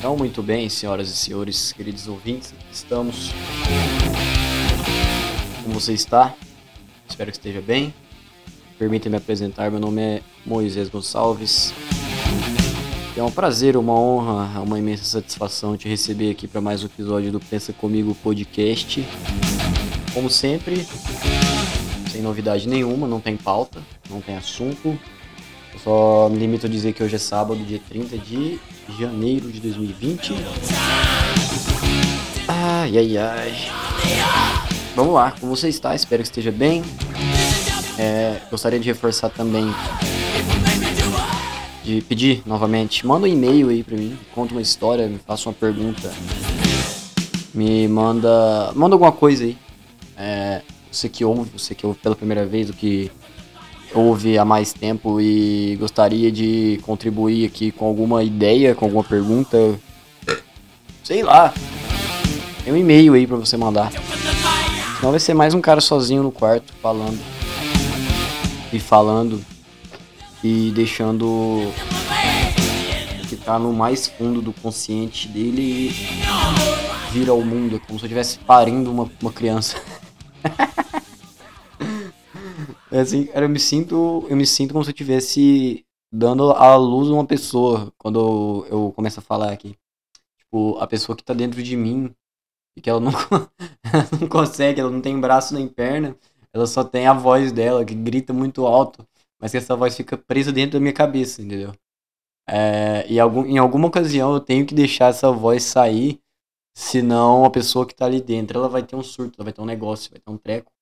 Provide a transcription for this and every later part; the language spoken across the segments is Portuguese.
Então, muito bem, senhoras e senhores, queridos ouvintes, estamos. Como você está? Espero que esteja bem. Permita-me apresentar, meu nome é Moisés Gonçalves. É um prazer, uma honra, uma imensa satisfação te receber aqui para mais um episódio do Pensa Comigo Podcast. Como sempre, sem novidade nenhuma, não tem pauta, não tem assunto. Eu só me limito a dizer que hoje é sábado, dia 30 de janeiro de 2020. Ai, ai, ai. Vamos lá, como você está? Espero que esteja bem. É, gostaria de reforçar também, de pedir novamente, manda um e-mail aí pra mim, conta uma história, me faça uma pergunta, me manda, manda alguma coisa aí. É, você que ouve, você que ouve pela primeira vez, o que ouve há mais tempo e gostaria de contribuir aqui com alguma ideia, com alguma pergunta, sei lá, tem um e-mail aí pra você mandar. Senão vai ser mais um cara sozinho no quarto falando. E falando. E deixando que tá no mais fundo do consciente dele vir ao mundo. Como se eu estivesse parindo uma, uma criança. assim, cara, eu me sinto. Eu me sinto como se eu estivesse dando à luz uma pessoa quando eu, eu começo a falar aqui. Tipo, a pessoa que tá dentro de mim e que ela não, ela não consegue, ela não tem braço nem perna, ela só tem a voz dela que grita muito alto, mas que essa voz fica presa dentro da minha cabeça, entendeu? É, e algum, em alguma ocasião eu tenho que deixar essa voz sair, senão a pessoa que tá ali dentro ela vai ter um surto, ela vai ter um negócio, vai ter um treco.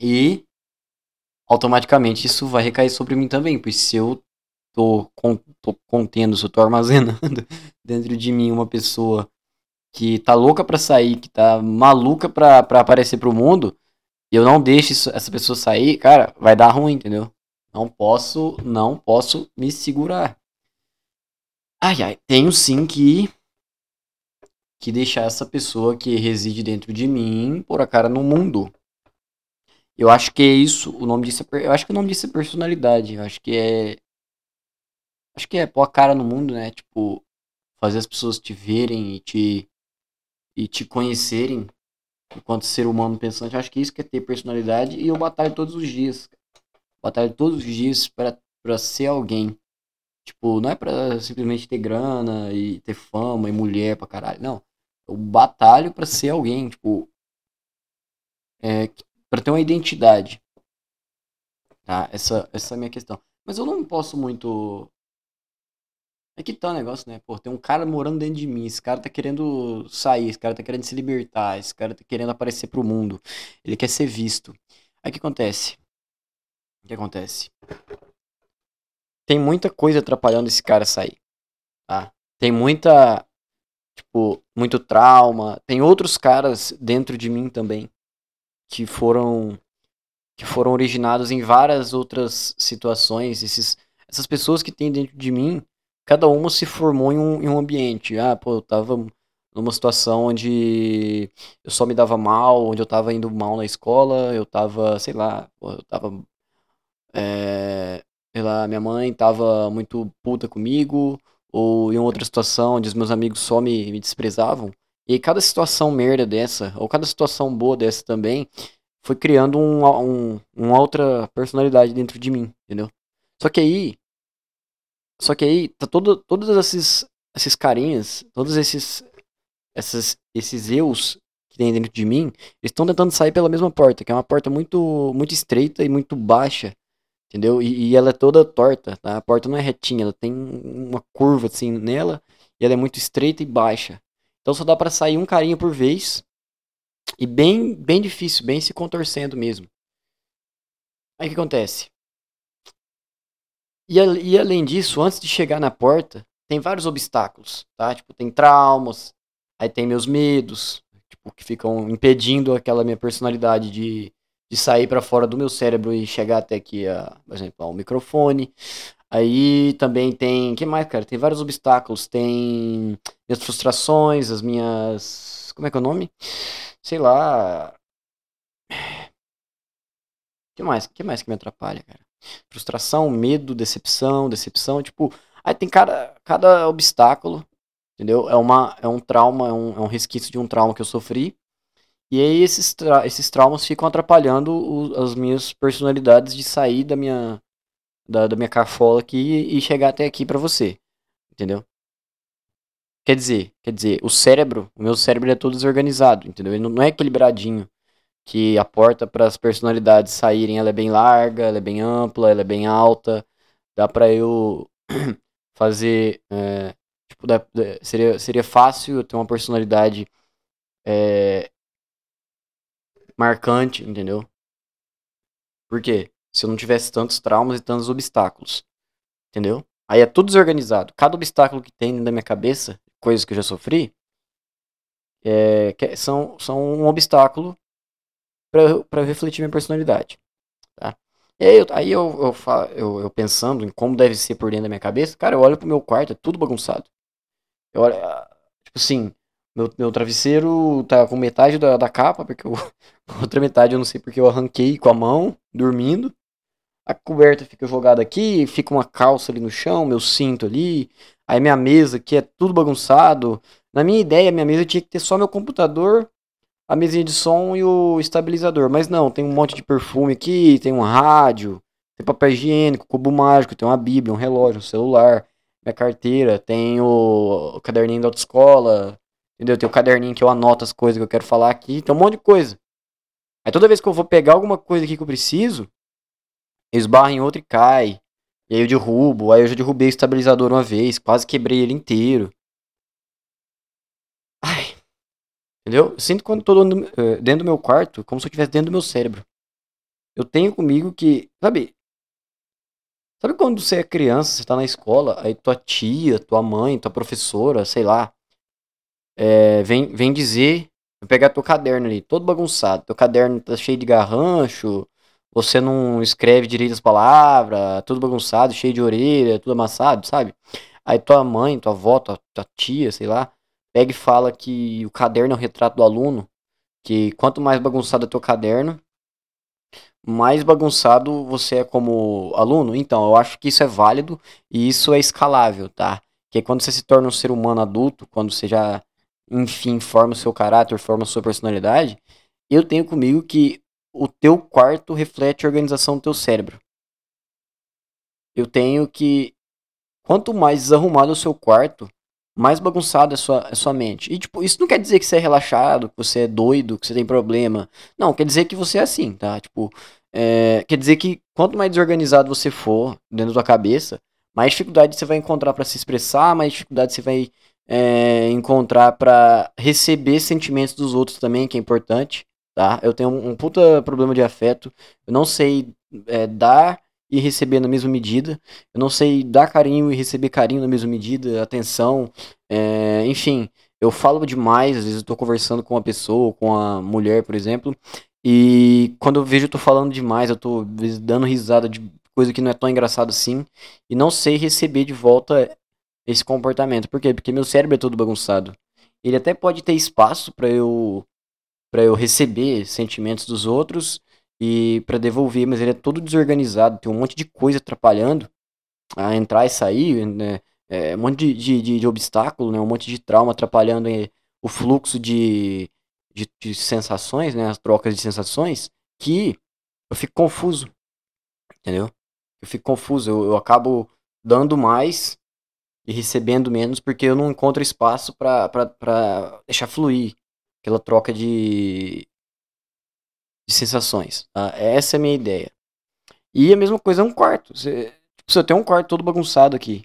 E automaticamente isso vai recair sobre mim também, pois se eu tô, tô contendo, se eu tô armazenando dentro de mim uma pessoa que tá louca pra sair, que tá maluca pra, pra aparecer pro mundo, e eu não deixo isso, essa pessoa sair, cara, vai dar ruim, entendeu? Não posso, não posso me segurar. Ai, ai, tenho sim que que deixar essa pessoa que reside dentro de mim pôr a cara no mundo. Eu acho que é isso, o nome disso é, eu acho que o nome disso é personalidade, eu acho que é acho que é pôr a cara no mundo, né? Tipo, fazer as pessoas te verem e te e te conhecerem enquanto ser humano pensante. Eu acho que isso que é ter personalidade e eu batalho todos os dias. Batalho todos os dias para ser alguém. Tipo, não é pra simplesmente ter grana e ter fama e mulher pra caralho. Não. Eu batalho para ser alguém, tipo. É, para ter uma identidade. Tá? Essa, essa é a minha questão. Mas eu não posso muito é que tá o negócio, né? Pô, tem um cara morando dentro de mim. Esse cara tá querendo sair, esse cara tá querendo se libertar, esse cara tá querendo aparecer pro mundo. Ele quer ser visto. Aí o que acontece? O que acontece? Tem muita coisa atrapalhando esse cara sair. Tá? Tem muita. Tipo, muito trauma. Tem outros caras dentro de mim também. Que foram. Que foram originados em várias outras situações. Esses, essas pessoas que tem dentro de mim cada uma se formou em um, em um ambiente. Ah, pô, eu tava numa situação onde eu só me dava mal, onde eu tava indo mal na escola, eu tava, sei lá, pô, eu tava. É, sei lá, minha mãe tava muito puta comigo, ou em outra situação onde os meus amigos só me, me desprezavam. E cada situação merda dessa, ou cada situação boa dessa também, foi criando um, um, uma outra personalidade dentro de mim, entendeu? Só que aí, só que aí, tá todo, todos esses, esses carinhas, todos esses, esses, esses eus que tem dentro de mim, eles estão tentando sair pela mesma porta, que é uma porta muito, muito estreita e muito baixa, entendeu? E, e, ela é toda torta, tá? A porta não é retinha, ela tem uma curva assim nela, e ela é muito estreita e baixa. Então só dá para sair um carinha por vez, e bem, bem difícil, bem se contorcendo mesmo. Aí o que acontece? E, e além disso, antes de chegar na porta, tem vários obstáculos, tá? Tipo, tem traumas, aí tem meus medos, tipo, que ficam impedindo aquela minha personalidade de, de sair para fora do meu cérebro e chegar até aqui, a, por exemplo, ao microfone. Aí também tem, que mais, cara? Tem vários obstáculos, tem minhas frustrações, as minhas, como é que é o nome? Sei lá. Que mais? Que mais que me atrapalha, cara? frustração, medo, decepção, decepção, tipo, aí tem cada, cada obstáculo entendeu? É, uma, é um trauma, é um, é um resquício de um trauma que eu sofri. E aí esses, tra esses traumas ficam atrapalhando o, as minhas personalidades de sair da minha, da, da minha carfola aqui e chegar até aqui para você, entendeu? Quer dizer, quer dizer, o cérebro, o meu cérebro é todo desorganizado, entendeu? Ele não é equilibradinho, que a porta para as personalidades saírem, ela é bem larga, ela é bem ampla, ela é bem alta, dá para eu fazer, é, tipo, dá, seria, seria fácil eu ter uma personalidade é, marcante, entendeu? Por quê? Se eu não tivesse tantos traumas e tantos obstáculos, entendeu? Aí é tudo desorganizado. Cada obstáculo que tem da minha cabeça coisas que eu já sofri, é, que são, são um obstáculo para eu refletir minha personalidade. Tá? E aí, eu, aí eu, eu, eu, eu, pensando em como deve ser por dentro da minha cabeça, cara, eu olho pro meu quarto, é tudo bagunçado. Eu olho, ah, tipo assim, meu, meu travesseiro tá com metade da, da capa, porque eu, outra metade eu não sei porque eu arranquei com a mão, dormindo. A coberta fica jogada aqui, fica uma calça ali no chão, meu cinto ali, Aí minha mesa aqui é tudo bagunçado. Na minha ideia, minha mesa tinha que ter só meu computador, a mesinha de som e o estabilizador. Mas não, tem um monte de perfume aqui, tem um rádio, tem papel higiênico, cubo mágico, tem uma bíblia, um relógio, um celular, minha carteira, tem o, caderninho da autoescola, entendeu? Tem o caderninho que eu anoto as coisas que eu quero falar aqui, tem um monte de coisa. Aí toda vez que eu vou pegar alguma coisa aqui que eu preciso, eu esbarro em outra e cai. E aí eu derrubo, aí eu já derrubei o estabilizador uma vez, quase quebrei ele inteiro. Ai. Entendeu? Eu sinto quando tô dentro, eh, dentro do meu quarto, como se eu estivesse dentro do meu cérebro. Eu tenho comigo que, sabe? Sabe quando você é criança, você tá na escola, aí tua tia, tua mãe, tua professora, sei lá, é, vem, vem dizer, vem pegar teu caderno ali, todo bagunçado, teu caderno tá cheio de garrancho, você não escreve direito as palavras, tudo bagunçado, cheio de orelha, tudo amassado, sabe? Aí tua mãe, tua avó, tua, tua tia, sei lá, pega e fala que o caderno é o retrato do aluno, que quanto mais bagunçado é teu caderno, mais bagunçado você é como aluno. Então, eu acho que isso é válido e isso é escalável, tá? Que quando você se torna um ser humano adulto, quando você já, enfim, forma o seu caráter, forma a sua personalidade, eu tenho comigo que o teu quarto reflete a organização do teu cérebro. Eu tenho que. Quanto mais desarrumado o seu quarto, mais bagunçada é a sua, a sua mente. E, tipo, isso não quer dizer que você é relaxado, que você é doido, que você tem problema. Não, quer dizer que você é assim, tá? Tipo, é, quer dizer que quanto mais desorganizado você for dentro da tua cabeça, mais dificuldade você vai encontrar para se expressar, mais dificuldade você vai é, encontrar para receber sentimentos dos outros também, que é importante tá? Eu tenho um, puta problema de afeto. Eu não sei é, dar e receber na mesma medida. Eu não sei dar carinho e receber carinho na mesma medida, atenção. É, enfim, eu falo demais. Às vezes eu tô conversando com uma pessoa, com a mulher, por exemplo. E quando eu vejo eu tô falando demais, eu tô dando risada de coisa que não é tão engraçado assim. E não sei receber de volta esse comportamento. Por quê? Porque meu cérebro é todo bagunçado. Ele até pode ter espaço para eu para eu receber sentimentos dos outros e para devolver, mas ele é todo desorganizado, tem um monte de coisa atrapalhando a entrar e sair, né? É, um monte de, de, de, obstáculo, né? um monte de trauma atrapalhando é, o fluxo de, de, de, sensações, né? as trocas de sensações, que eu fico confuso, entendeu? Eu fico confuso, eu, eu acabo dando mais e recebendo menos porque eu não encontro espaço para deixar fluir aquela troca de, de sensações. Tá? Essa é a minha ideia. E a mesma coisa é um quarto. Você, tipo, você tem um quarto todo bagunçado aqui.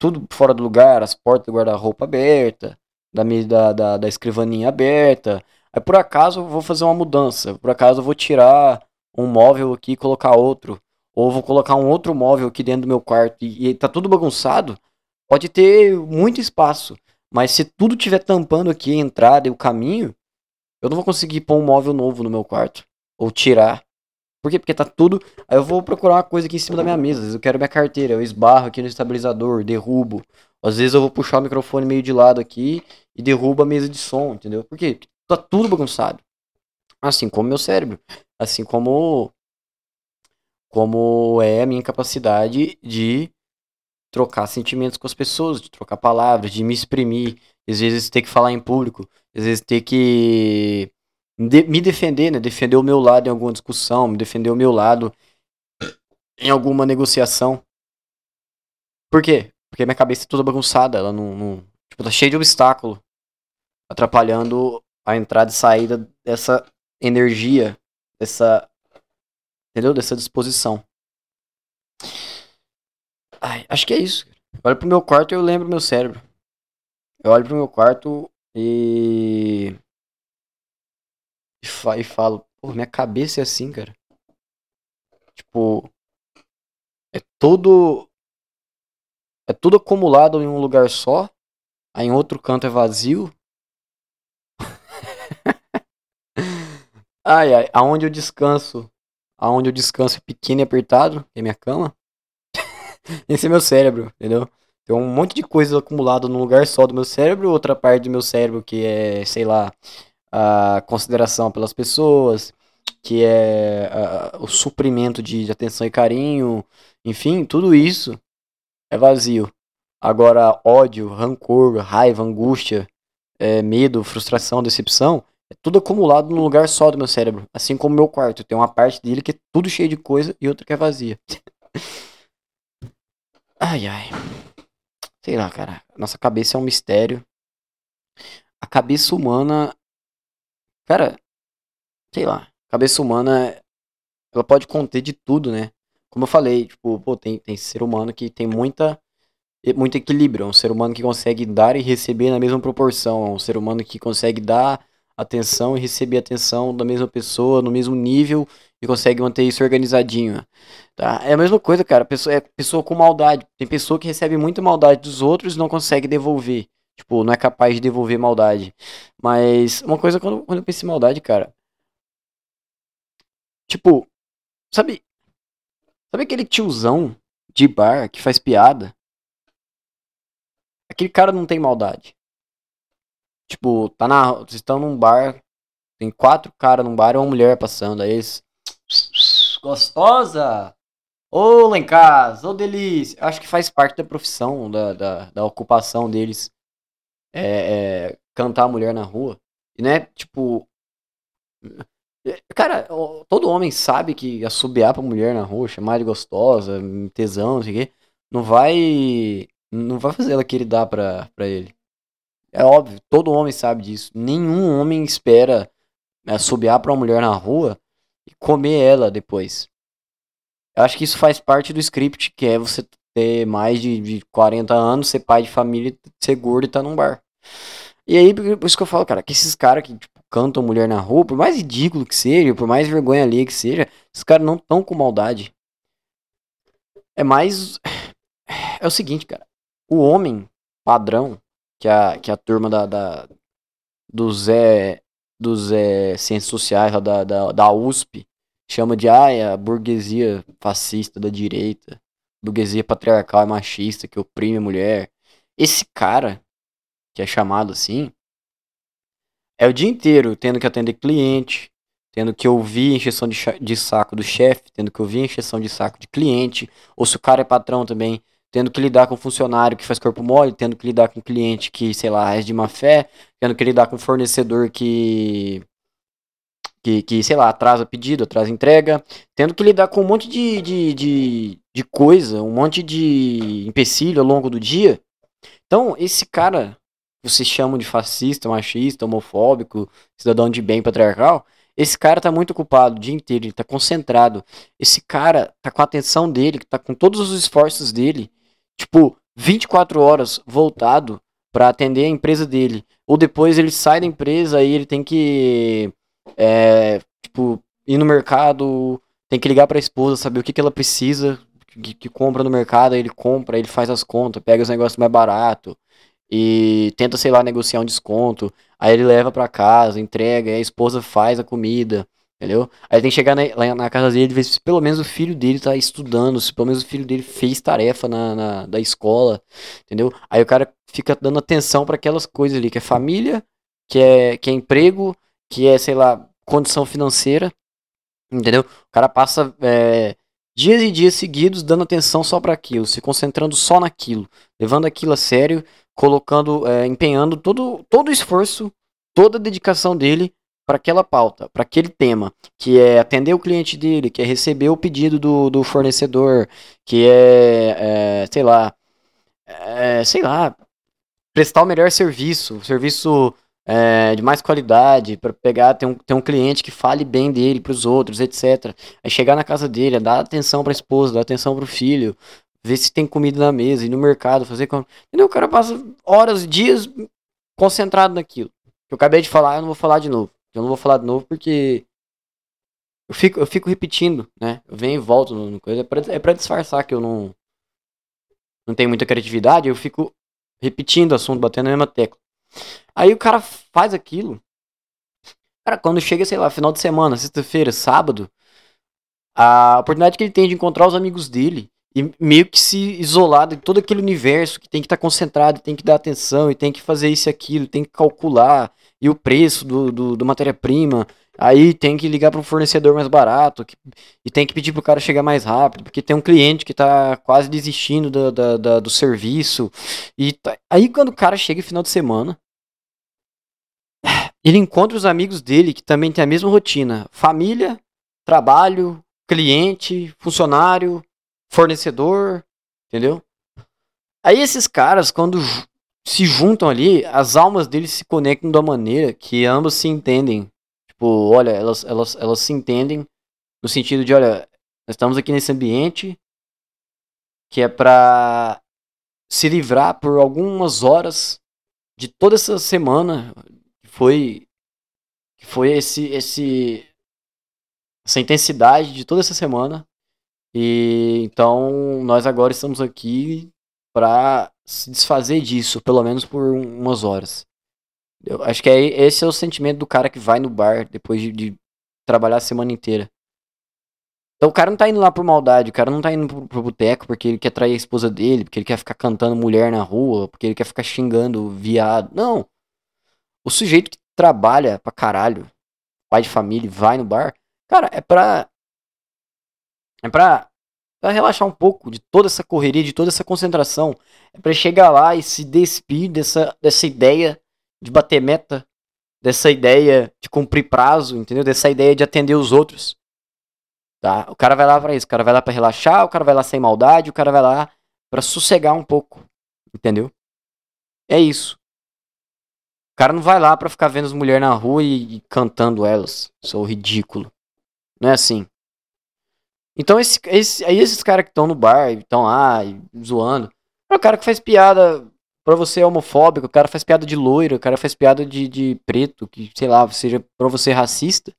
Tudo fora do lugar, as portas do guarda-roupa aberta, da, da, da, da escrivaninha aberta. Aí por acaso eu vou fazer uma mudança. Por acaso eu vou tirar um móvel aqui e colocar outro. Ou vou colocar um outro móvel aqui dentro do meu quarto e, e tá tudo bagunçado. Pode ter muito espaço. Mas se tudo tiver tampando aqui a entrada e o caminho, eu não vou conseguir pôr um móvel novo no meu quarto. Ou tirar. Por quê? Porque tá tudo. Aí eu vou procurar uma coisa aqui em cima da minha mesa. Às vezes eu quero minha carteira, eu esbarro aqui no estabilizador, derrubo. Às vezes eu vou puxar o microfone meio de lado aqui e derrubo a mesa de som, entendeu? Por quê? Porque tá tudo bagunçado. Assim como meu cérebro. Assim como. Como é a minha capacidade de trocar sentimentos com as pessoas, de trocar palavras, de me exprimir, às vezes ter que falar em público, às vezes ter que me defender, né? Defender o meu lado em alguma discussão, me defender o meu lado em alguma negociação. Por quê? Porque minha cabeça é toda bagunçada, ela não, não tipo, tá cheia de obstáculo, atrapalhando a entrada e saída dessa energia, dessa entendeu? Dessa disposição. Ai, acho que é isso. Eu olho pro meu quarto e eu lembro meu cérebro. Eu olho pro meu quarto e. E falo, pô, minha cabeça é assim, cara. Tipo. É todo. É tudo acumulado em um lugar só. Aí em outro canto é vazio. ai, ai, aonde eu descanso. Aonde eu descanso é pequeno e apertado, é minha cama. Esse é meu cérebro, entendeu? Tem um monte de coisa acumulada num lugar só do meu cérebro, outra parte do meu cérebro que é, sei lá, a consideração pelas pessoas, que é a, o suprimento de, de atenção e carinho, enfim, tudo isso é vazio. Agora, ódio, rancor, raiva, angústia, é, medo, frustração, decepção, é tudo acumulado num lugar só do meu cérebro. Assim como o meu quarto. Tem uma parte dele que é tudo cheio de coisa e outra que é vazia. ai, ai. Sei lá, cara. Nossa cabeça é um mistério. A cabeça humana. Cara, sei lá. Cabeça humana. Ela pode conter de tudo, né? Como eu falei, tipo, pô, tem, tem ser humano que tem muita muito equilíbrio. É um ser humano que consegue dar e receber na mesma proporção. É um ser humano que consegue dar atenção e receber atenção da mesma pessoa, no mesmo nível, e consegue manter isso organizadinho. Tá? É a mesma coisa, cara. Pessoa, é pessoa com maldade. Tem pessoa que recebe muita maldade dos outros e não consegue devolver. Tipo, não é capaz de devolver maldade. Mas uma coisa quando, quando eu penso em maldade, cara. Tipo, sabe. Sabe aquele tiozão de bar que faz piada? Aquele cara não tem maldade. Tipo, tá na. Vocês estão num bar. Tem quatro caras num bar e uma mulher passando. Aí eles. Gostosa! Ô, em casa, ô delícia. Acho que faz parte da profissão, da, da, da ocupação deles. É, é, cantar a mulher na rua. E é tipo. Cara, todo homem sabe que assobiar pra mulher na rua, chamar de gostosa, tesão, não sei o quê, não vai. Não vai fazer ela querer dar pra, pra ele. É óbvio, todo homem sabe disso. Nenhum homem espera assobiar pra uma mulher na rua e comer ela depois. Eu acho que isso faz parte do script, que é você ter mais de, de 40 anos, ser pai de família, ser gordo e tá num bar. E aí, por isso que eu falo, cara, que esses caras que tipo, cantam mulher na rua, por mais ridículo que seja, por mais vergonha ali que seja, esses caras não estão com maldade. É mais. É o seguinte, cara. O homem padrão, que a, que a turma da, da do Zé do Zé Ciências Sociais da, da, da USP chama de ah, a burguesia fascista da direita, burguesia patriarcal e machista que oprime a mulher. Esse cara, que é chamado assim, é o dia inteiro tendo que atender cliente, tendo que ouvir encheção de, de saco do chefe, tendo que ouvir encheção de saco de cliente, ou se o cara é patrão também, tendo que lidar com funcionário que faz corpo mole, tendo que lidar com cliente que, sei lá, é de má fé, tendo que lidar com fornecedor que, que, que sei lá, atrasa pedido, atrasa entrega, tendo que lidar com um monte de, de, de, de coisa, um monte de empecilho ao longo do dia. Então, esse cara, vocês chamam de fascista, machista, homofóbico, cidadão de bem patriarcal, esse cara tá muito ocupado o dia inteiro, ele tá concentrado. Esse cara tá com a atenção dele, tá com todos os esforços dele tipo, 24 horas voltado para atender a empresa dele. Ou depois ele sai da empresa e ele tem que, é, tipo, ir no mercado, tem que ligar para a esposa, saber o que, que ela precisa, que, que compra no mercado, ele compra, ele faz as contas, pega os negócios mais barato e tenta, sei lá, negociar um desconto. Aí ele leva para casa, entrega, a esposa faz a comida. Entendeu? Aí tem que chegar na, lá na casa dele e ver se pelo menos o filho dele tá estudando, se pelo menos o filho dele fez tarefa na, na da escola, entendeu? Aí o cara fica dando atenção para aquelas coisas ali, que é família, que é, que é emprego, que é, sei lá, condição financeira, entendeu? O cara passa é, dias e dias seguidos dando atenção só para aquilo, se concentrando só naquilo, levando aquilo a sério, colocando, é, empenhando todo, todo o esforço, toda a dedicação dele para aquela pauta, para aquele tema, que é atender o cliente dele, que é receber o pedido do, do fornecedor, que é, é sei lá, é, sei lá, prestar o melhor serviço, serviço é, de mais qualidade, para pegar, ter um, ter um cliente que fale bem dele para os outros, etc. Aí chegar na casa dele, dar atenção para a esposa, dar atenção para o filho, ver se tem comida na mesa, ir no mercado, fazer. Entendeu? O cara passa horas, dias concentrado naquilo. Eu acabei de falar, eu não vou falar de novo. Eu não vou falar de novo porque eu fico, eu fico repetindo, né? Eu venho e volto no coisa. É pra, é pra disfarçar que eu não, não tenho muita criatividade, eu fico repetindo o assunto, batendo na mesma tecla. Aí o cara faz aquilo. Cara, quando chega, sei lá, final de semana, sexta-feira, sábado, a oportunidade que ele tem de encontrar os amigos dele e meio que se isolar de todo aquele universo que tem que estar tá concentrado, tem que dar atenção e tem que fazer isso e aquilo, tem que calcular e o preço do, do, do matéria-prima. Aí tem que ligar para um fornecedor mais barato que, e tem que pedir para o cara chegar mais rápido, porque tem um cliente que está quase desistindo do, do, do, serviço. E tá, aí quando o cara chega final de semana, ele encontra os amigos dele que também tem a mesma rotina: família, trabalho, cliente, funcionário, fornecedor, entendeu? Aí esses caras, quando se juntam ali, as almas deles se conectam uma maneira que ambos se entendem. Tipo, olha, elas, elas, elas se entendem no sentido de, olha, nós estamos aqui nesse ambiente que é pra se livrar por algumas horas de toda essa semana que foi que foi esse esse essa intensidade de toda essa semana e então nós agora estamos aqui para se desfazer disso, pelo menos por umas horas. Eu acho que é, esse é o sentimento do cara que vai no bar depois de, de, trabalhar a semana inteira. Então o cara não tá indo lá por maldade, o cara não tá indo pro, pro boteco porque ele quer trair a esposa dele, porque ele quer ficar cantando mulher na rua, porque ele quer ficar xingando viado. Não. O sujeito que trabalha pra caralho, pai de família, vai no bar, cara, é pra é pra, pra relaxar um pouco de toda essa correria, de toda essa concentração. É pra chegar lá e se despir dessa, dessa ideia de bater meta, dessa ideia de cumprir prazo, entendeu? Dessa ideia de atender os outros. Tá? O cara vai lá para isso, o cara vai lá para relaxar, o cara vai lá sem maldade, o cara vai lá para sossegar um pouco, entendeu? É isso. O cara não vai lá para ficar vendo as mulheres na rua e, e cantando elas. Sou ridículo. Não é assim. Então, esse, esse, aí esses caras que estão no bar, estão lá zoando. É o cara que faz piada pra você homofóbico, o cara faz piada de loiro, o cara faz piada de, de preto, que sei lá, seja pra você racista.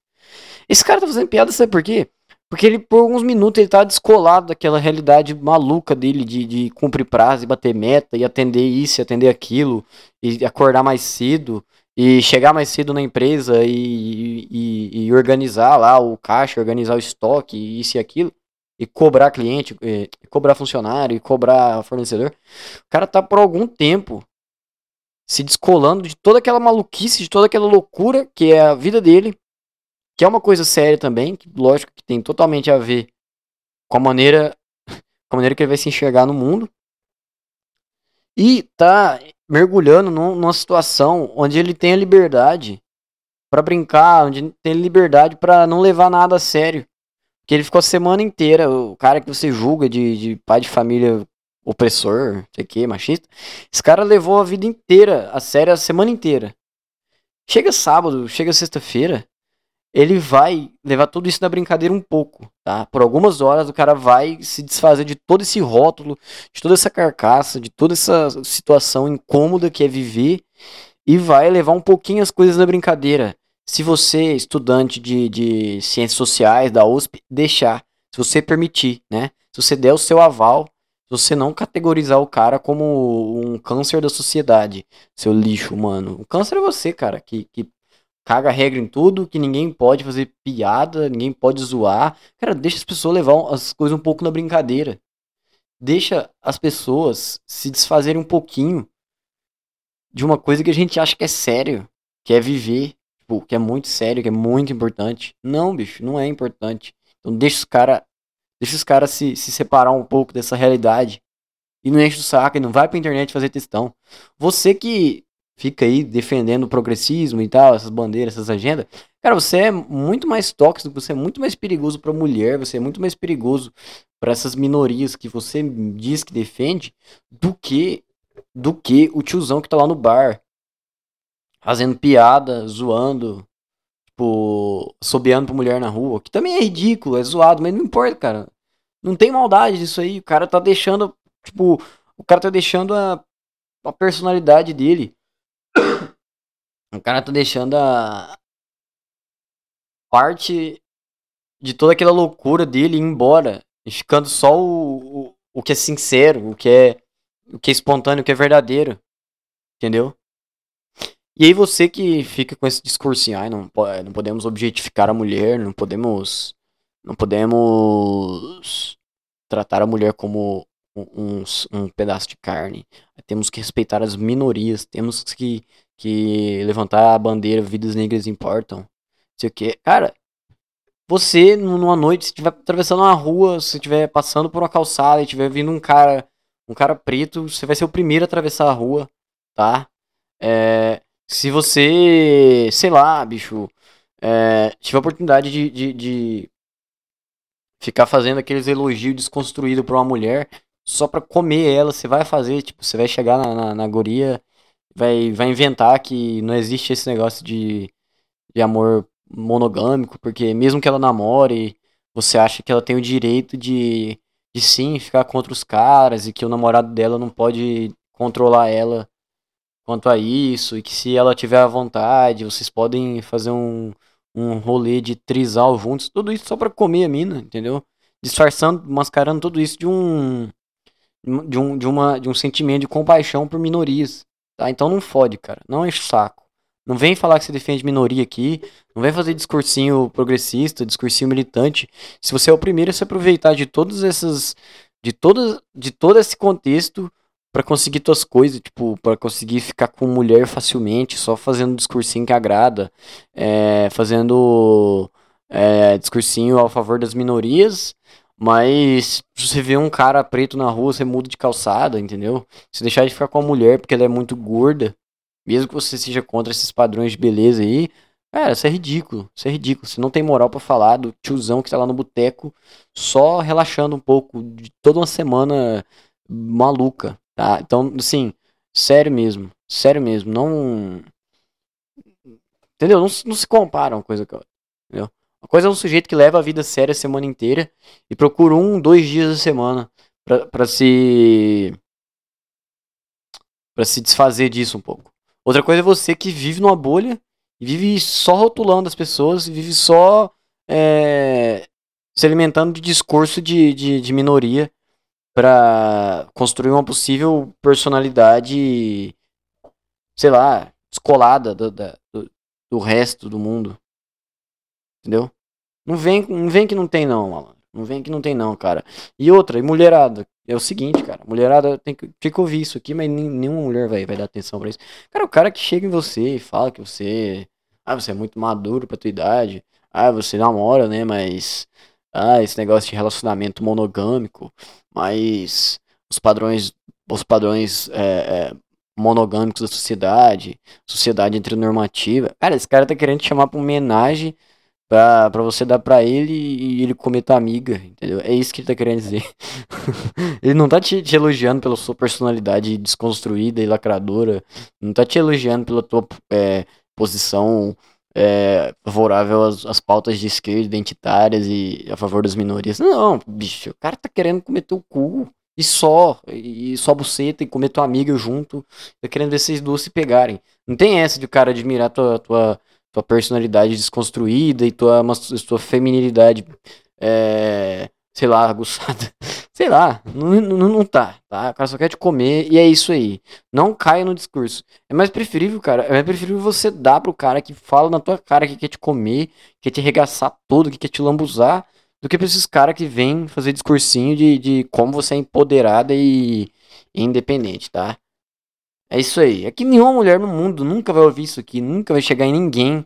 Esse cara tá fazendo piada, sabe por quê? Porque ele, por alguns minutos, ele tá descolado daquela realidade maluca dele de, de cumprir prazo e bater meta e atender isso e atender aquilo e acordar mais cedo e chegar mais cedo na empresa e, e, e, organizar lá o caixa, organizar o estoque, isso e aquilo, e cobrar cliente, e cobrar funcionário, e cobrar fornecedor. O cara tá por algum tempo se descolando de toda aquela maluquice, de toda aquela loucura que é a vida dele, que é uma coisa séria também, que lógico que tem totalmente a ver com a maneira, com a maneira que ele vai se enxergar no mundo. E tá mergulhando numa situação onde ele tem a liberdade para brincar, onde tem liberdade para não levar nada a sério. Porque ele ficou a semana inteira, o cara que você julga de, de pai de família opressor, sei que, machista, esse cara levou a vida inteira, a sério, a semana inteira. Chega sábado, chega sexta-feira, ele vai levar tudo isso na brincadeira um pouco, tá? Por algumas horas o cara vai se desfazer de todo esse rótulo, de toda essa carcaça, de toda essa situação incômoda que é viver e vai levar um pouquinho as coisas na brincadeira. Se você, estudante de, de ciências sociais da USP, deixar, se você permitir, né? Se você der o seu aval, se você não categorizar o cara como um câncer da sociedade, seu lixo humano. O câncer é você, cara, que, que caga regra em tudo, que ninguém pode fazer piada, ninguém pode zoar. Cara, deixa as pessoas levar as coisas um pouco na brincadeira. Deixa as pessoas se desfazerem um pouquinho de uma coisa que a gente acha que é sério, que é viver, tipo, que é muito sério, que é muito importante. Não, bicho, não é importante. Então deixa os caras Deixa os caras se, se separar um pouco dessa realidade. E não enche o saco e não vai pra internet fazer textão. Você que fica aí defendendo o progressismo e tal, essas bandeiras, essas agendas, cara, você é muito mais tóxico, você é muito mais perigoso pra mulher, você é muito mais perigoso para essas minorias que você diz que defende do que do que o tiozão que tá lá no bar fazendo piada, zoando, tipo, sobeando pra mulher na rua, que também é ridículo, é zoado, mas não importa, cara. Não tem maldade disso aí, o cara tá deixando, tipo, o cara tá deixando a, a personalidade dele. O cara tá deixando a parte de toda aquela loucura dele ir embora, ficando só o, o, o que é sincero, o que é o que é espontâneo, o que é verdadeiro. Entendeu? E aí você que fica com esse discursinho, ai, não, não podemos objetificar a mulher, não podemos. Não podemos tratar a mulher como um, um, pedaço de carne. Temos que respeitar as minorias, temos que, que levantar a bandeira, vidas negras importam. Sei o que. Cara, você numa noite, se estiver atravessando uma rua, se estiver passando por uma calçada e estiver vindo um cara, um cara preto, você vai ser o primeiro a atravessar a rua, tá? É, se você, sei lá, bicho, é, tiver a oportunidade de, de, de, ficar fazendo aqueles elogios desconstruídos pra uma mulher só pra comer ela, você vai fazer, tipo, você vai chegar na, na, na guria, vai, vai inventar que não existe esse negócio de, de amor monogâmico, porque mesmo que ela namore, você acha que ela tem o direito de, de sim ficar contra os caras e que o namorado dela não pode controlar ela quanto a isso, e que se ela tiver à vontade, vocês podem fazer um, um rolê de trisal juntos, tudo isso só pra comer a mina, entendeu? Disfarçando, mascarando tudo isso de um de um, de uma, de um sentimento de compaixão por minorias, tá? Então não fode, cara, não enche o saco. Não vem falar que você defende minoria aqui, não vem fazer discursinho progressista, discursinho militante. Se você é o primeiro a se aproveitar de todas essas de todas de todo esse contexto para conseguir tuas coisas, tipo, para conseguir ficar com mulher facilmente, só fazendo discursinho que agrada, é, fazendo é, discursinho a favor das minorias, mas se você vê um cara preto na rua, você muda de calçada, entendeu? Se deixar de ficar com a mulher porque ela é muito gorda, mesmo que você seja contra esses padrões de beleza aí, cara, isso é ridículo, isso é ridículo. Você não tem moral para falar do tiozão que tá lá no boteco, só relaxando um pouco de toda uma semana maluca, Tá? Então, assim, sério mesmo. Sério mesmo. Não. Entendeu? Não, não se compara uma coisa com a outra. Uma coisa é um sujeito que leva a vida séria a semana inteira e procura um, dois dias da semana pra se. pra se desfazer disso um pouco. Outra coisa é você que vive numa bolha e vive só rotulando as pessoas, vive só é, se alimentando de discurso de, de, de minoria para construir uma possível personalidade, sei lá, descolada do, do, do, resto do mundo. Entendeu? Não vem, não vem que não tem não, mano. Não vem que não tem não, cara. E outra, e mulherada. É o seguinte, cara. Mulherada tem que, tem que ouvir isso aqui, mas nenhuma mulher vai, vai dar atenção pra isso. Cara, o cara que chega em você e fala que você. Ah, você é muito maduro pra tua idade. Ah, você namora, né? Mas. Ah, esse negócio de relacionamento monogâmico mas os padrões, os padrões é, é, monogâmicos da sociedade, sociedade heteronormativa. Cara, esse cara tá querendo te chamar pra homenagem pra, pra você dar pra ele e ele comer tua amiga, entendeu? É isso que ele tá querendo dizer. ele não tá te, te, elogiando pela sua personalidade desconstruída e lacradora, não tá te elogiando pela tua é, posição é, favorável às, às, pautas de esquerda identitárias e a favor das minorias. Não, bicho, o cara tá querendo comer teu cu e só, e só buceta e comer tua amiga junto, tá querendo ver vocês duas se pegarem. Não tem essa de o cara admirar tua, tua, tua personalidade desconstruída e tua, tua feminilidade, é, sei lá, aguçada. Sei lá, não, não, não tá, tá? O cara só quer te comer e é isso aí. Não caia no discurso. É mais preferível, cara, é mais preferível você dar pro cara que fala na tua cara que quer te comer, quer te arregaçar todo, que quer te lambuzar, do que pra esses caras que vêm fazer discursinho de, de como você é empoderada e independente, tá? É isso aí. É que nenhuma mulher no mundo nunca vai ouvir isso aqui, nunca vai chegar em ninguém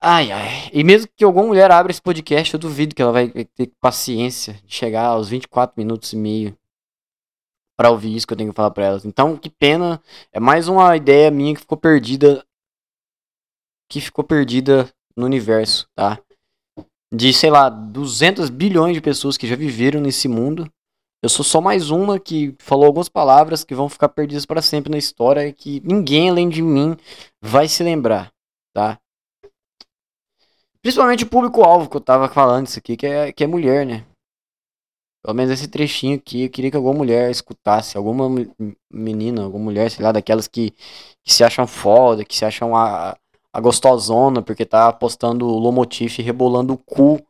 Ai, ai. E mesmo que alguma mulher abra esse podcast, eu duvido que ela vai ter paciência de chegar aos 24 minutos e meio para ouvir isso que eu tenho que falar para elas. Então, que pena. É mais uma ideia minha que ficou perdida. Que ficou perdida no universo, tá? De, sei lá, 200 bilhões de pessoas que já viveram nesse mundo. Eu sou só mais uma que falou algumas palavras que vão ficar perdidas para sempre na história e que ninguém além de mim vai se lembrar, tá? Principalmente o público-alvo que eu tava falando isso aqui, que é, que é mulher, né? Pelo menos esse trechinho aqui, eu queria que alguma mulher escutasse, alguma menina, alguma mulher, sei lá, daquelas que, que se acham foda, que se acham a, a gostosona, porque tá postando Lomotif rebolando o cu,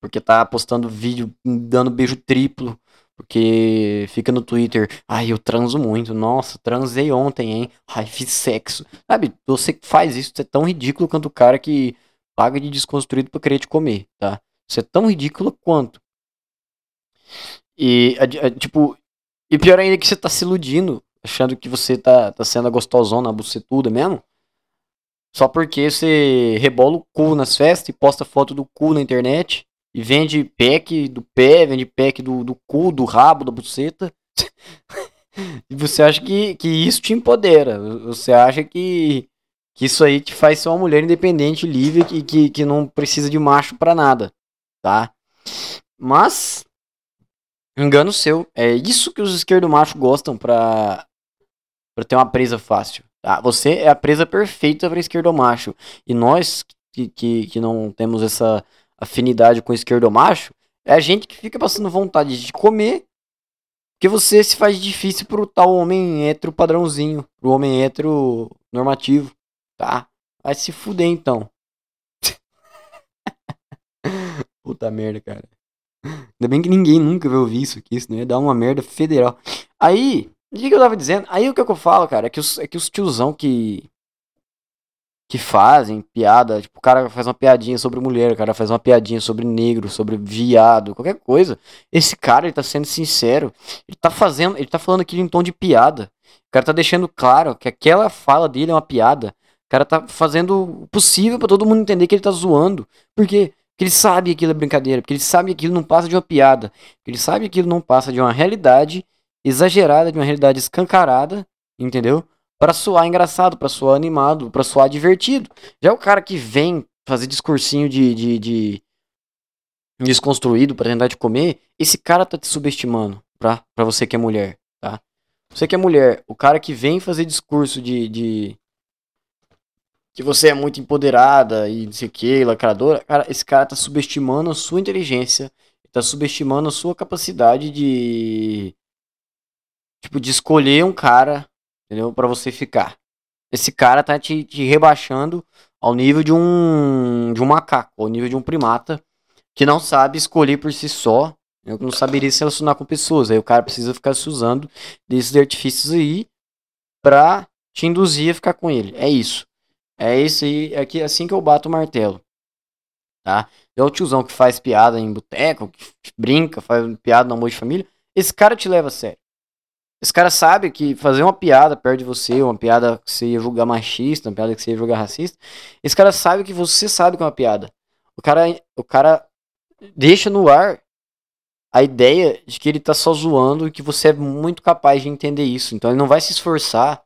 porque tá postando vídeo dando beijo triplo, porque fica no Twitter, ai, eu transo muito, nossa, transei ontem, hein, ai, fiz sexo. Sabe, você que faz isso, você é tão ridículo quanto o cara que paga de desconstruído pra querer te comer, tá? Você é tão ridículo quanto. E, a, a, tipo, e pior ainda é que você tá se iludindo, achando que você tá, tá sendo a gostosona, a bucetuda mesmo. Só porque você rebola o cu nas festas e posta foto do cu na internet. E vende pack do pé, vende pack do, do cu, do rabo, da buceta. e você acha que, que isso te empodera. Você acha que, que isso aí te faz ser uma mulher independente, livre e que, que não precisa de macho para nada. Tá? Mas Engano seu. É isso que os esquerdo macho gostam pra, pra ter uma presa fácil. Tá? Você é a presa perfeita pra esquerdo macho. E nós que, que, que não temos essa afinidade com esquerdo macho, é a gente que fica passando vontade de comer. Porque você se faz difícil pro tal homem hétero padrãozinho. Pro homem hétero normativo. Tá? Vai se fuder então. Puta merda, cara. Ainda bem que ninguém nunca vai ouvir isso aqui, senão ia dar uma merda federal. Aí, o que, eu tava dizendo? Aí o que eu falo, cara, é que os, é que os tiozão que. Que fazem piada, tipo, o cara faz uma piadinha sobre mulher, o cara faz uma piadinha sobre negro, sobre viado, qualquer coisa. Esse cara, ele tá sendo sincero. Ele tá fazendo. Ele tá falando aquilo em tom de piada. O cara tá deixando claro que aquela fala dele é uma piada. O cara tá fazendo o possível para todo mundo entender que ele tá zoando. Por quê? Porque ele sabe que aquilo é brincadeira, porque ele sabe que aquilo não passa de uma piada, porque ele sabe que aquilo não passa de uma realidade exagerada, de uma realidade escancarada, entendeu? Para soar engraçado, para soar animado, para soar divertido. Já o cara que vem fazer discursinho de, de, de desconstruído para tentar te comer, esse cara tá te subestimando, pra, pra você que é mulher, tá? Você que é mulher, o cara que vem fazer discurso de, de que você é muito empoderada e não sei o que, lacradora, cara, esse cara tá subestimando a sua inteligência, tá subestimando a sua capacidade de. Tipo, de escolher um cara, entendeu? para você ficar. Esse cara tá te, te, rebaixando ao nível de um. de um macaco, ao nível de um primata, que não sabe escolher por si só, eu não saberia se relacionar com pessoas. Aí o cara precisa ficar se usando desses artifícios aí pra te induzir a ficar com ele. É isso. É isso aí, é que, assim que eu bato o martelo. Tá? É o tiozão que faz piada em boteco, que brinca, faz piada no amor de família. Esse cara te leva a sério. Esse cara sabe que fazer uma piada perto de você, uma piada que você ia julgar machista, uma piada que você ia julgar racista, esse cara sabe que você sabe que é uma piada. O cara, o cara deixa no ar a ideia de que ele tá só zoando e que você é muito capaz de entender isso. Então ele não vai se esforçar,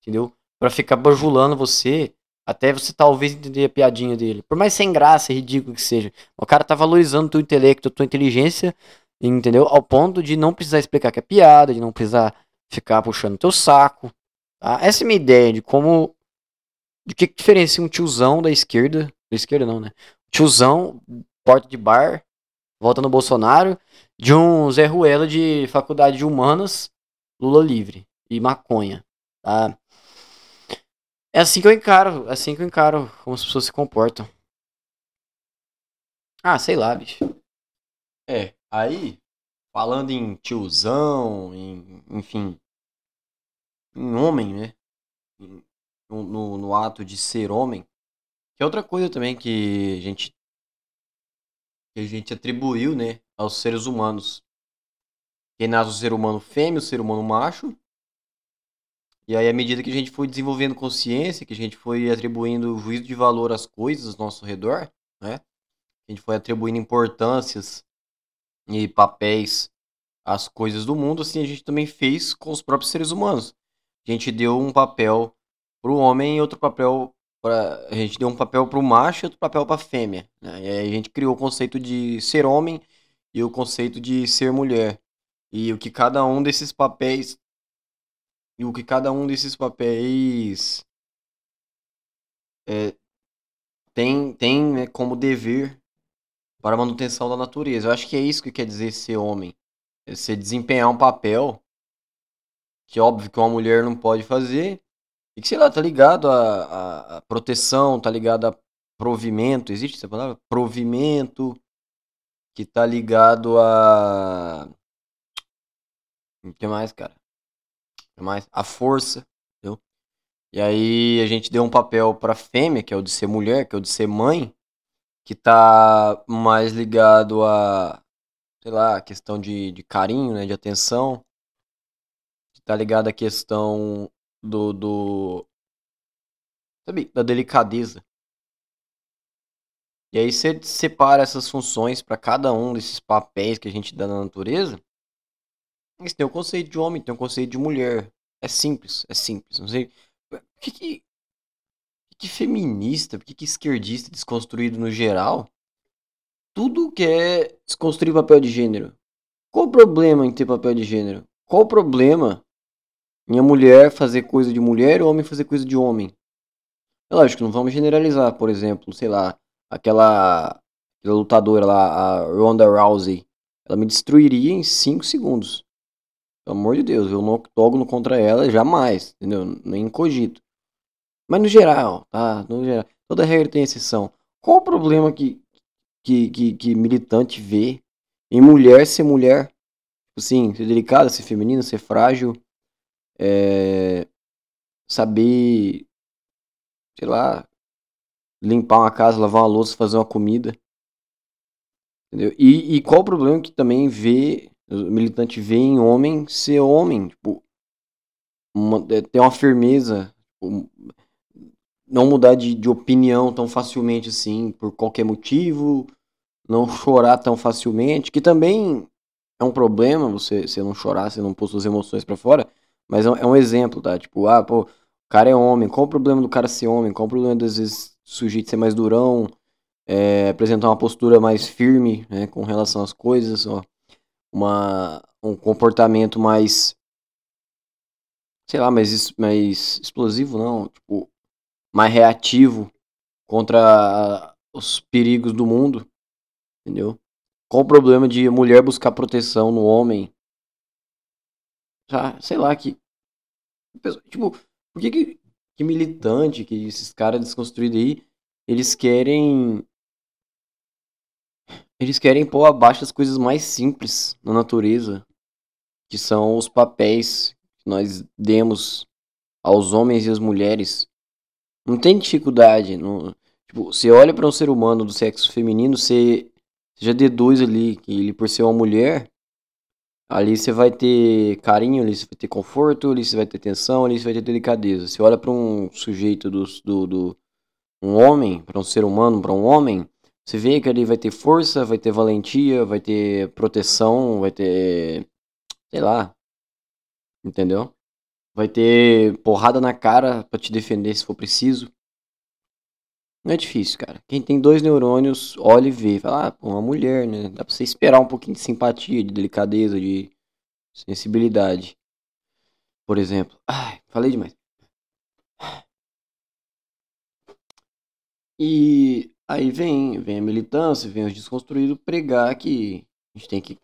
entendeu? Para ficar bajulando você até você talvez entender a piadinha dele. Por mais sem graça, ridículo que seja. O cara tá valorizando teu intelecto, tua inteligência, entendeu? Ao ponto de não precisar explicar que é piada, de não precisar ficar puxando teu saco. Tá? Essa é a minha ideia de como. De que diferencia um tiozão da esquerda. Da esquerda não, né? Tiozão, porta de bar, volta no Bolsonaro, de um Zé Ruela de faculdade de humanas, Lula livre e maconha. Tá? É assim que eu encaro, é assim que eu encaro como as pessoas se comportam. Ah, sei lá, bicho. É, aí, falando em tiozão, em, enfim, em homem, né? No, no, ato de ser homem, que é outra coisa também que a gente que a gente atribuiu, né, aos seres humanos. Que nasce o ser humano fêmea, o ser humano macho, E aí, à medida que a gente foi desenvolvendo consciência, que a gente foi atribuindo juízo de valor às coisas ao nosso redor, né? A gente foi atribuindo importâncias e papéis às coisas do mundo, assim a gente também fez com os próprios seres humanos. A gente deu um papel para o homem e outro papel para a gente deu um papel para o macho e outro papel para a fêmea. Né? E aí a gente criou o conceito de ser homem e o conceito de ser mulher. E o que cada um desses papéis e o que cada um desses papéis é, tem, tem né, como dever para a manutenção da natureza. Eu acho que é isso que quer dizer ser homem. É você desempenhar um papel que óbvio que uma mulher não pode fazer e que, sei lá, tá ligado a, a proteção, tá ligado a provimento, existe essa palavra? Provimento, que tá ligado a... O que mais, cara? mais a força, entendeu? E aí a gente deu um papel pra fêmea, que é o de ser mulher, que é o de ser mãe, que tá mais ligado a, sei lá, questão de, de carinho, né, de atenção, que tá ligado à questão do, do sabe, da delicadeza. E aí você separa essas funções para cada um desses papéis que a gente dá na natureza isso tem o conceito de homem, tem o conceito de mulher. É simples, é simples. Não sei. Por que, que, que feminista, por que, que esquerdista desconstruído no geral, tudo quer desconstruir papel de gênero? Qual o problema em ter papel de gênero? Qual o problema em a mulher fazer coisa de mulher e o homem fazer coisa de homem? É lógico, não vamos generalizar, por exemplo, sei lá, aquela, aquela lutadora lá, a Ronda Rousey, ela me destruiria em 5 segundos. Pelo amor de Deus, eu não octógono contra ela jamais, entendeu? Nem cogito. Mas no geral, tá? No geral, toda regra tem exceção. Qual o problema que, que, que, que militante vê em mulher ser mulher? Tipo assim, ser delicada, ser feminina, ser frágil, é, saber, sei lá, limpar uma casa, lavar uma louça, fazer uma comida. Entendeu? E, e qual o problema que também vê militante vê em homem ser homem, tipo, uma, é, ter uma firmeza, tipo, não mudar de, de opinião tão facilmente assim, por qualquer motivo, não chorar tão facilmente, que também é um problema você, você não chorar, você não pôr suas emoções para fora, mas é, é, um exemplo, tá? Tipo, ah, pô, o cara é homem, qual o problema do cara ser homem? Qual o problema, às vezes, sujeito ser mais durão, é, apresentar uma postura mais firme, né, com relação às coisas, ó uma, um comportamento mais, sei lá, mais, mais explosivo, não, tipo, mais reativo contra os perigos do mundo, entendeu? Qual o problema de mulher buscar proteção no homem? Já, sei lá, que. Tipo, por que, que, que militante, que esses caras desconstruídos aí, eles querem eles querem pôr abaixo as coisas mais simples na natureza, que são os papéis que nós demos aos homens e às mulheres. Não tem dificuldade. Não, tipo, você olha para um ser humano do sexo feminino, você, já deduz ali que ele, por ser uma mulher, ali você vai ter carinho, ali você vai ter conforto, ali você vai ter atenção, ali você vai ter delicadeza. Você olha para um sujeito do, do, do um homem, para um ser humano, para um homem, você vê que ali vai ter força, vai ter valentia, vai ter proteção, vai ter. sei lá. Entendeu? Vai ter porrada na cara para te defender se for preciso. Não é difícil, cara. Quem tem dois neurônios, olha e vê. Fala, ah, uma mulher, né? Dá pra você esperar um pouquinho de simpatia, de delicadeza, de sensibilidade. Por exemplo. Ai, falei demais. E Aí vem, vem a militância, vem os desconstruídos pregar que a gente tem que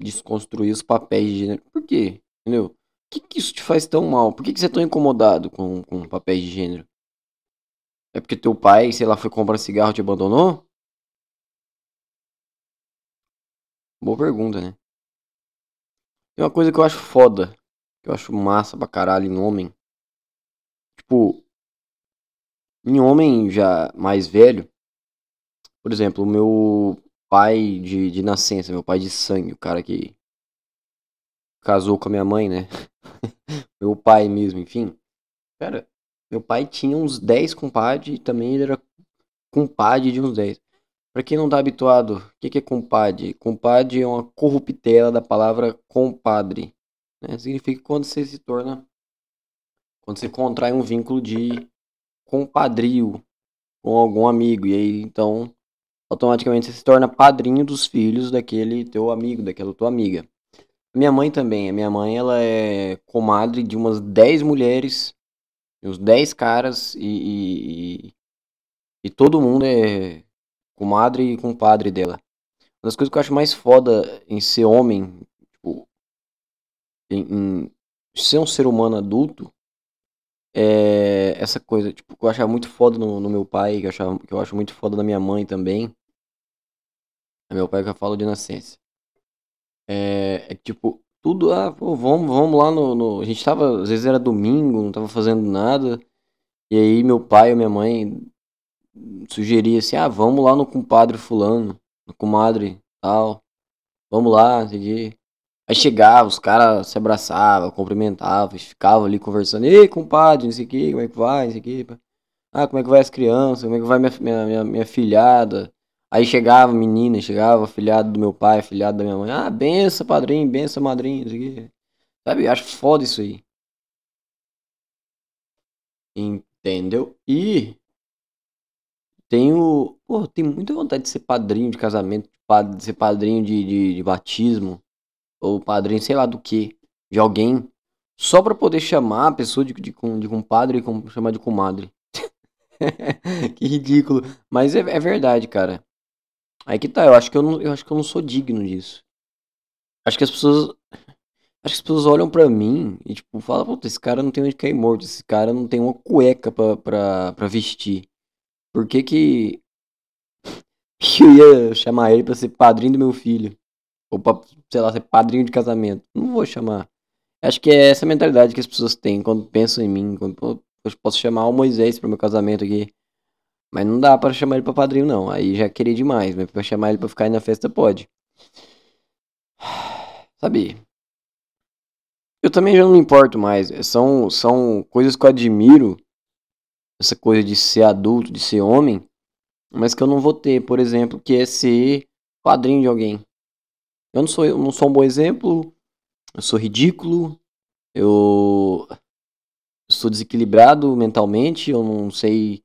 desconstruir os papéis de gênero. Por quê? Entendeu? Que, que isso te faz tão mal? Por que, que você é tão incomodado com, com papéis de gênero? É porque teu pai, sei lá, foi comprar cigarro e te abandonou? Boa pergunta, né? Tem uma coisa que eu acho foda, que eu acho massa pra caralho em homem. Tipo, em homem já mais velho, por exemplo, o meu pai de, de nascença, meu pai de sangue, o cara que casou com a minha mãe, né? meu pai mesmo, enfim. Cara, meu pai tinha uns 10 compadres e também ele era compadre de uns 10. Pra quem não tá habituado, o que, que é compadre? Compadre é uma corruptela da palavra compadre. Né? Significa quando você se torna. Quando você contrai um vínculo de compadrio com algum amigo. E aí, então, automaticamente você se torna padrinho dos filhos daquele teu amigo, daquela tua amiga. Minha mãe também. A minha mãe, ela é comadre de umas 10 mulheres, uns 10 caras e, e, e todo mundo é comadre e compadre dela. Uma das coisas que eu acho mais foda em ser homem, tipo, em, em ser um ser humano adulto, é essa coisa, tipo, que eu achava muito foda no, no meu pai, que eu, achava, que eu acho muito foda na minha mãe também. É meu pai que eu falo de nascença. É, é tipo, tudo, ah, pô, vamos, vamos lá no, no, A gente tava, às vezes era domingo, não tava fazendo nada. E aí meu pai ou minha mãe sugeria assim, ah, vamos lá no compadre fulano, no comadre tal. Vamos lá, entendi. Aí chegava, os caras se abraçavam, cumprimentavam, ficavam ali conversando, ei, compadre, não sei o que, como é que vai, não sei o que. Ah, como é que vai as crianças, como é que vai minha, minha, minha, minha filhada. Aí chegava menina, chegava filhado do meu pai, filhado da minha mãe. Ah, benção, padrinho, benção, madrinha, não sei o que. Sabe, acho foda isso aí. Entendeu? E tenho. Pô, tenho muita vontade de ser padrinho de casamento, de ser padrinho de, de, de batismo, ou padrinho, sei lá do que, de alguém, só pra poder chamar a pessoa de, de, de compadre e com, chamar de comadre. que ridículo. Mas é, é verdade, cara. Aí que tá, eu acho que eu, não, eu acho que eu não sou digno disso. Acho que as pessoas. Acho que as pessoas olham pra mim e, tipo, falam, puta, esse cara não tem onde cair morto, esse cara não tem uma cueca pra, pra, pra vestir. Por que que eu ia chamar ele pra ser padrinho do meu filho? Ou pra, sei lá, ser padrinho de casamento? Não vou chamar. Acho que é essa mentalidade que as pessoas têm quando pensam em mim. Quando, eu posso chamar o Moisés pro meu casamento aqui. Mas não dá para chamar ele pra padrinho, não. Aí já queria demais. Mas pra chamar ele pra ficar aí na festa, pode. Sabe? Eu também já não me importo mais. São, são coisas que eu admiro essa coisa de ser adulto, de ser homem, mas que eu não vou ter, por exemplo, que é ser padrinho de alguém. Eu não sou, eu não sou um bom exemplo, eu sou ridículo, eu sou desequilibrado mentalmente, eu não sei,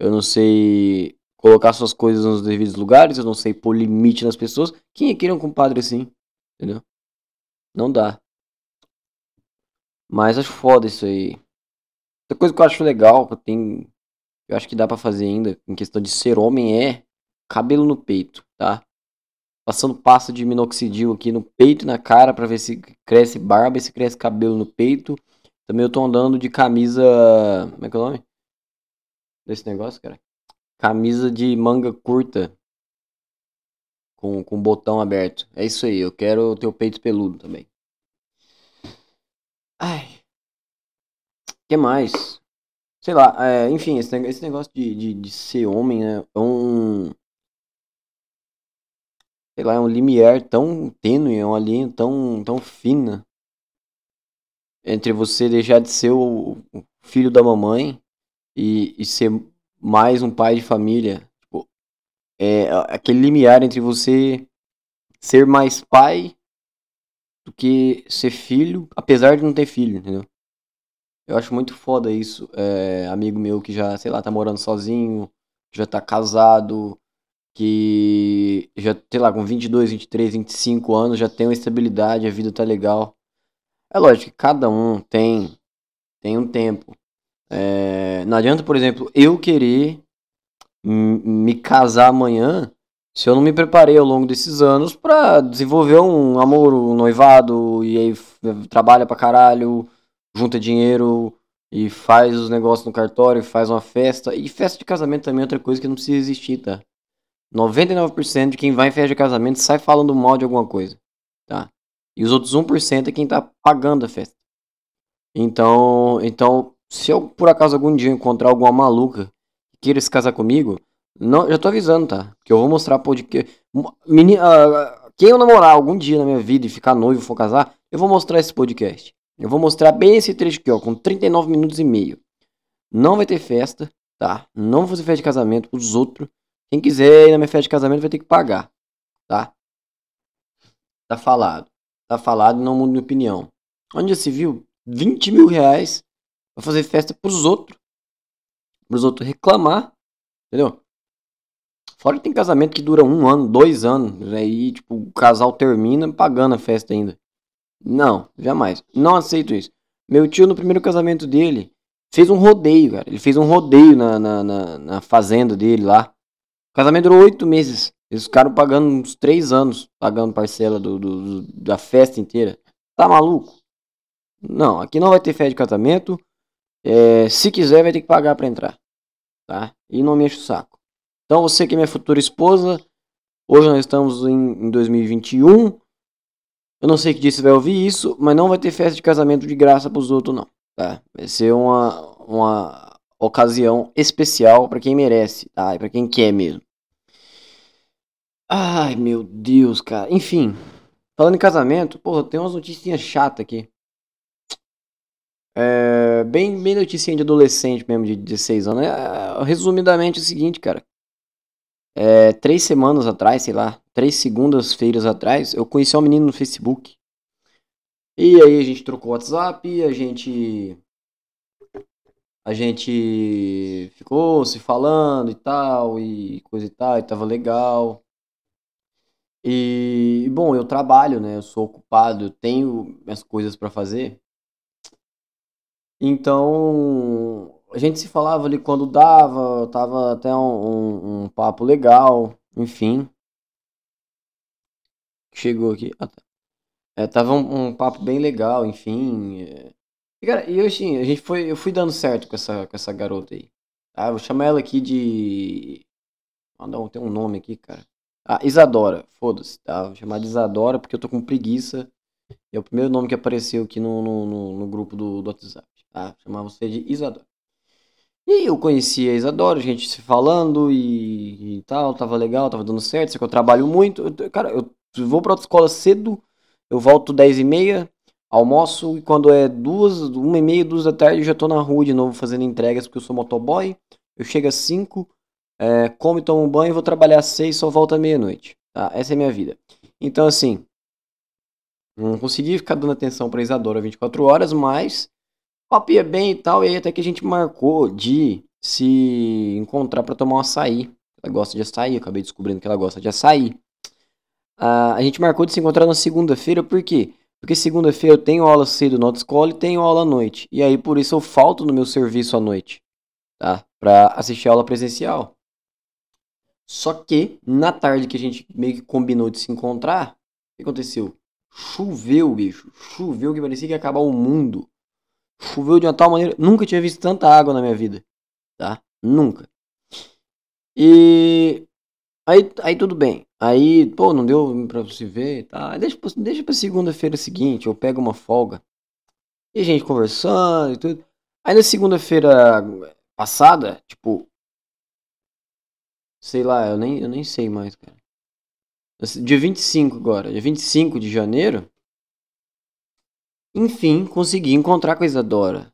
eu não sei colocar suas coisas nos devidos lugares, eu não sei pôr limite nas pessoas. Quem é que um compadre assim? Entendeu? Não dá. Mas acho foda isso aí. Outra coisa que eu acho legal, que. Eu acho que dá para fazer ainda, em questão de ser homem, é cabelo no peito, tá? Passando pasta de minoxidil aqui no peito e na cara para ver se cresce barba e se cresce cabelo no peito. Também eu tô andando de camisa. Como é que é o nome? Desse negócio, cara? Camisa de manga curta. Com, com botão aberto. É isso aí, eu quero o peito peludo também. Ai que mais? Sei lá, é, enfim, esse, esse negócio de, de, de, ser homem né, é um. Sei lá, é um limiar tão tênue, é uma linha tão, tão fina entre você deixar de ser o, o filho da mamãe e, e ser mais um pai de família. Tipo, é aquele limiar entre você ser mais pai do que ser filho, apesar de não ter filho, entendeu? Eu acho muito foda isso. É, amigo meu que já, sei lá, tá morando sozinho, já tá casado, que já, sei lá, com 22, 23, 25 anos já tem uma estabilidade, a vida tá legal. É lógico que cada um tem, tem um tempo. É, não adianta, por exemplo, eu querer me casar amanhã se eu não me preparei ao longo desses anos para desenvolver um amor, um noivado, e aí trabalha pra caralho junta dinheiro e faz os negócios no cartório, faz uma festa. E festa de casamento também é outra coisa que não precisa existir, tá? 99% de quem vai em festa de casamento sai falando mal de alguma coisa, tá? E os outros 1% é quem tá pagando a festa. Então, então, se eu por acaso algum dia encontrar alguma maluca que queira se casar comigo, não, já tô avisando, tá? Que eu vou mostrar podcast. Menina, uh, quem eu namorar algum dia na minha vida e ficar noivo for casar, eu vou mostrar esse podcast. Eu vou mostrar bem esse trecho aqui, ó, com 39 minutos e meio. Não vai ter festa, tá? Não vou fazer festa de casamento pros outros. Quem quiser ir na minha festa de casamento vai ter que pagar, tá? Tá falado. Tá falado, não muda minha opinião. Onde já se viu 20 mil reais pra fazer festa pros outros. Pros outros reclamar, entendeu? Fora que tem casamento que dura um ano, dois anos. Aí, tipo, o casal termina pagando a festa ainda. Não, jamais. Não aceito isso. Meu tio, no primeiro casamento dele, fez um rodeio, cara. Ele fez um rodeio na, na, na, na fazenda dele lá. O casamento durou oito meses. Eles ficaram pagando uns três anos, pagando parcela do, do, do, da festa inteira. Tá maluco? Não, aqui não vai ter festa de casamento. É, se quiser, vai ter que pagar para entrar. Tá? E não me enche o saco. Então, você que é minha futura esposa, hoje nós estamos em, em 2021. Eu não sei que dia você vai ouvir isso, mas não vai ter festa de casamento de graça pros outros, não. Tá? Vai ser uma, uma ocasião especial para quem merece, tá? E pra quem quer mesmo. Ai, meu Deus, cara. Enfim, falando em casamento, porra, tem umas notícias chatas aqui. É, bem, bem notícia de adolescente mesmo, de 16 anos. É, resumidamente é o seguinte, cara. É, três semanas atrás, sei lá, três segundas-feiras atrás, eu conheci um menino no Facebook. E aí a gente trocou WhatsApp, a gente. A gente ficou se falando e tal, e coisa e tal, e tava legal. E, bom, eu trabalho, né? Eu sou ocupado, eu tenho minhas coisas para fazer. Então, a gente se falava ali quando dava, tava até um, um, um papo legal, enfim. Chegou aqui. Ah, tá. É, tava um, um, papo bem legal, enfim. É... E, cara, e eu, assim, a gente foi, eu fui dando certo com essa, com essa garota aí. Ah, vou chamar ela aqui de. Ah, não, tem um nome aqui, cara. Ah, Isadora, foda-se, tá? Vou chamar de Isadora porque eu tô com preguiça. É o primeiro nome que apareceu aqui no, no, no, no grupo do, do WhatsApp, tá? Chamar você de Isadora. E aí eu conheci a Isadora, a gente se falando e, e tal, tava legal, tava dando certo, só que eu trabalho muito. Eu, cara, eu vou pra escola cedo, eu volto 10 e meia, almoço, e quando é duas, uma e meia, duas da tarde, eu já tô na rua de novo fazendo entregas, porque eu sou motoboy. Eu chego às 5, é, como e tomo banho, vou trabalhar às 6, só volta meia-noite. Tá? Essa é a minha vida. Então, assim, não consegui ficar dando atenção pra Isadora 24 horas, mas papia bem e tal, e aí até que a gente marcou de se encontrar para tomar um açaí. Ela gosta de açaí, eu acabei descobrindo que ela gosta de açaí. Uh, a gente marcou de se encontrar na segunda-feira, por quê? Porque segunda-feira eu tenho aula cedo na autoescola e tenho aula à noite. E aí por isso eu falto no meu serviço à noite, tá? Pra assistir a aula presencial. Só que, na tarde que a gente meio que combinou de se encontrar, o que aconteceu? Choveu, bicho. Choveu que parecia que ia acabar o mundo. Choveu de uma tal maneira. Nunca tinha visto tanta água na minha vida. Tá? Nunca. E. Aí, aí tudo bem. Aí, pô, não deu pra se ver, tá? Deixa, deixa pra segunda-feira seguinte, eu pego uma folga. E a gente conversando e tudo. Aí na segunda-feira passada, tipo. Sei lá, eu nem, eu nem sei mais, cara. Dia 25 agora, dia 25 de janeiro. Enfim, consegui encontrar com a Isadora.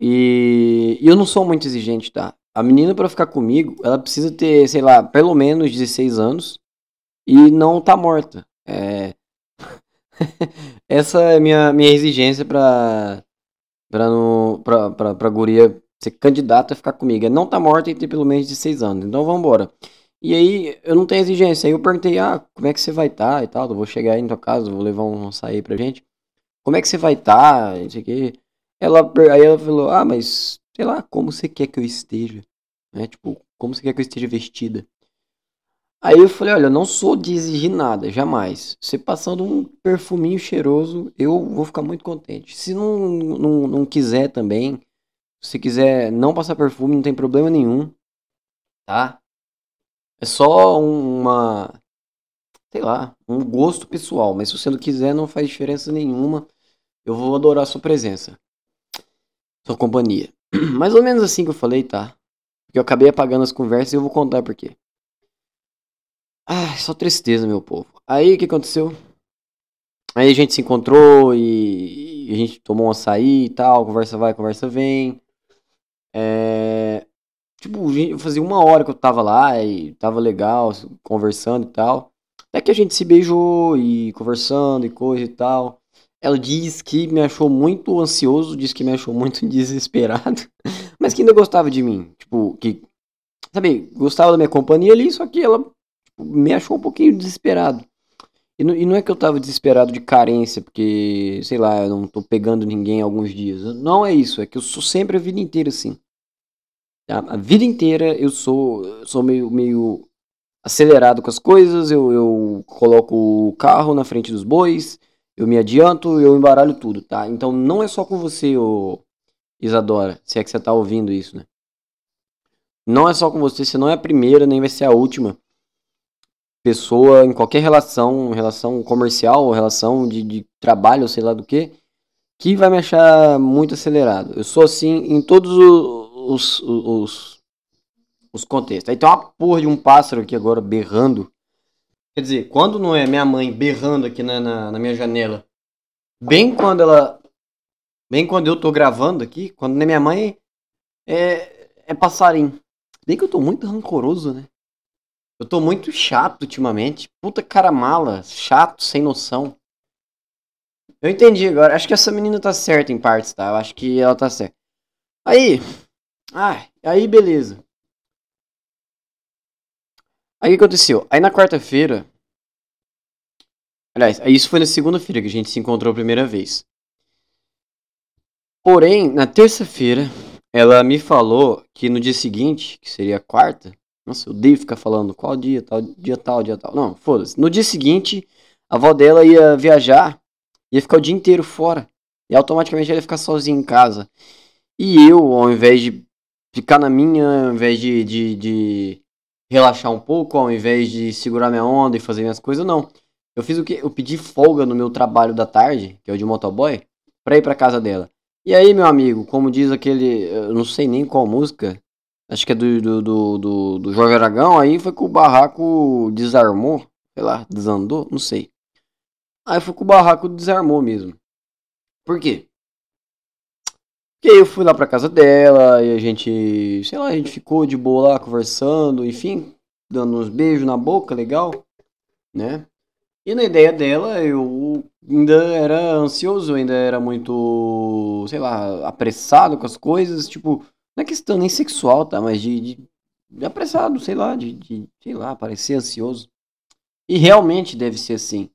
E, e eu não sou muito exigente, tá? A menina para ficar comigo, ela precisa ter, sei lá, pelo menos 16 anos e não tá morta. É... Essa é minha minha exigência pra para no pra, pra guria ser candidata a ficar comigo. É não tá morta e ter pelo menos 16 anos. Então vamos embora. E aí eu não tenho exigência. Aí eu perguntei: "Ah, como é que você vai estar tá, e tal? Eu vou chegar aí tua casa, vou levar um açaí pra gente" como é que você vai estar? Tá? Isso aqui. Ela, aí ela falou, ah, mas sei lá, como você quer que eu esteja? Né? Tipo, como você quer que eu esteja vestida? Aí eu falei, olha, eu não sou de exigir nada, jamais. Você passando um perfuminho cheiroso, eu vou ficar muito contente. Se não, não, não quiser também, se quiser não passar perfume, não tem problema nenhum, tá? É só uma, sei lá, um gosto pessoal, mas se você não quiser, não faz diferença nenhuma. Eu vou adorar sua presença, sua companhia. Mais ou menos assim que eu falei, tá? Porque eu acabei apagando as conversas e eu vou contar por quê. Ai, só tristeza, meu povo. Aí o que aconteceu? Aí a gente se encontrou e, e a gente tomou um açaí e tal, conversa vai, conversa vem. É, tipo, fazia uma hora que eu tava lá e tava legal, conversando e tal. Até que a gente se beijou e conversando e coisa e tal. Ela diz que me achou muito ansioso, diz que me achou muito desesperado, mas que ainda gostava de mim. Tipo, que, sabe, gostava da minha companhia ali, só que ela tipo, me achou um pouquinho desesperado. E não, e não, é que eu tava desesperado de carência, porque, sei lá, eu não tô pegando ninguém alguns dias. Não é isso, é que eu sou sempre a vida inteira assim. A, a vida inteira eu sou, sou meio, meio acelerado com as coisas, eu, eu coloco o carro na frente dos bois, eu me adianto, eu embaralho tudo, tá? Então não é só com você, ô Isadora, se é que você tá ouvindo isso, né? Não é só com você, você não é a primeira, nem vai ser a última pessoa em qualquer relação, relação comercial, relação de, de trabalho, sei lá do que, que vai me achar muito acelerado. Eu sou assim em todos os, os, os, os contextos. Aí tem uma porra de um pássaro aqui agora berrando Quer dizer, quando não é minha mãe berrando aqui na, na, na, minha janela, bem quando ela. Bem quando eu tô gravando aqui, quando não é minha mãe, é, é passarinho. Bem que eu tô muito rancoroso, né? Eu tô muito chato ultimamente. Puta cara mala, chato, sem noção. Eu entendi agora. Acho que essa menina tá certa em partes, tá? Eu acho que ela tá certa. Aí. Ah, aí beleza. Aí o que aconteceu? Aí na quarta-feira. Aliás, isso foi na segunda-feira que a gente se encontrou a primeira vez. Porém, na terça-feira, ela me falou que no dia seguinte, que seria quarta. Nossa, eu odeio ficar falando qual dia, tal, dia tal, dia tal. Não, foda-se. No dia seguinte, a avó dela ia viajar, ia ficar o dia inteiro fora. E automaticamente ela ia ficar sozinha em casa. E eu, ao invés de ficar na minha, ao invés de, de, de relaxar um pouco, ao invés de segurar minha onda e fazer minhas coisas, não. Eu fiz o que? Eu pedi folga no meu trabalho da tarde, que é o de motoboy, pra ir pra casa dela. E aí, meu amigo, como diz aquele. Eu não sei nem qual música. Acho que é do, do, do, do, do Jorge Aragão. Aí foi que o barraco desarmou. Sei lá, desandou? Não sei. Aí foi que o barraco desarmou mesmo. Por quê? Porque eu fui lá pra casa dela e a gente, sei lá, a gente ficou de boa lá conversando, enfim, dando uns beijos na boca, legal, né? E na ideia dela, eu ainda era ansioso, ainda era muito, sei lá, apressado com as coisas, tipo, não é questão nem sexual, tá? Mas de, de, de apressado, sei lá, de, de, sei lá, parecer ansioso. E realmente deve ser assim.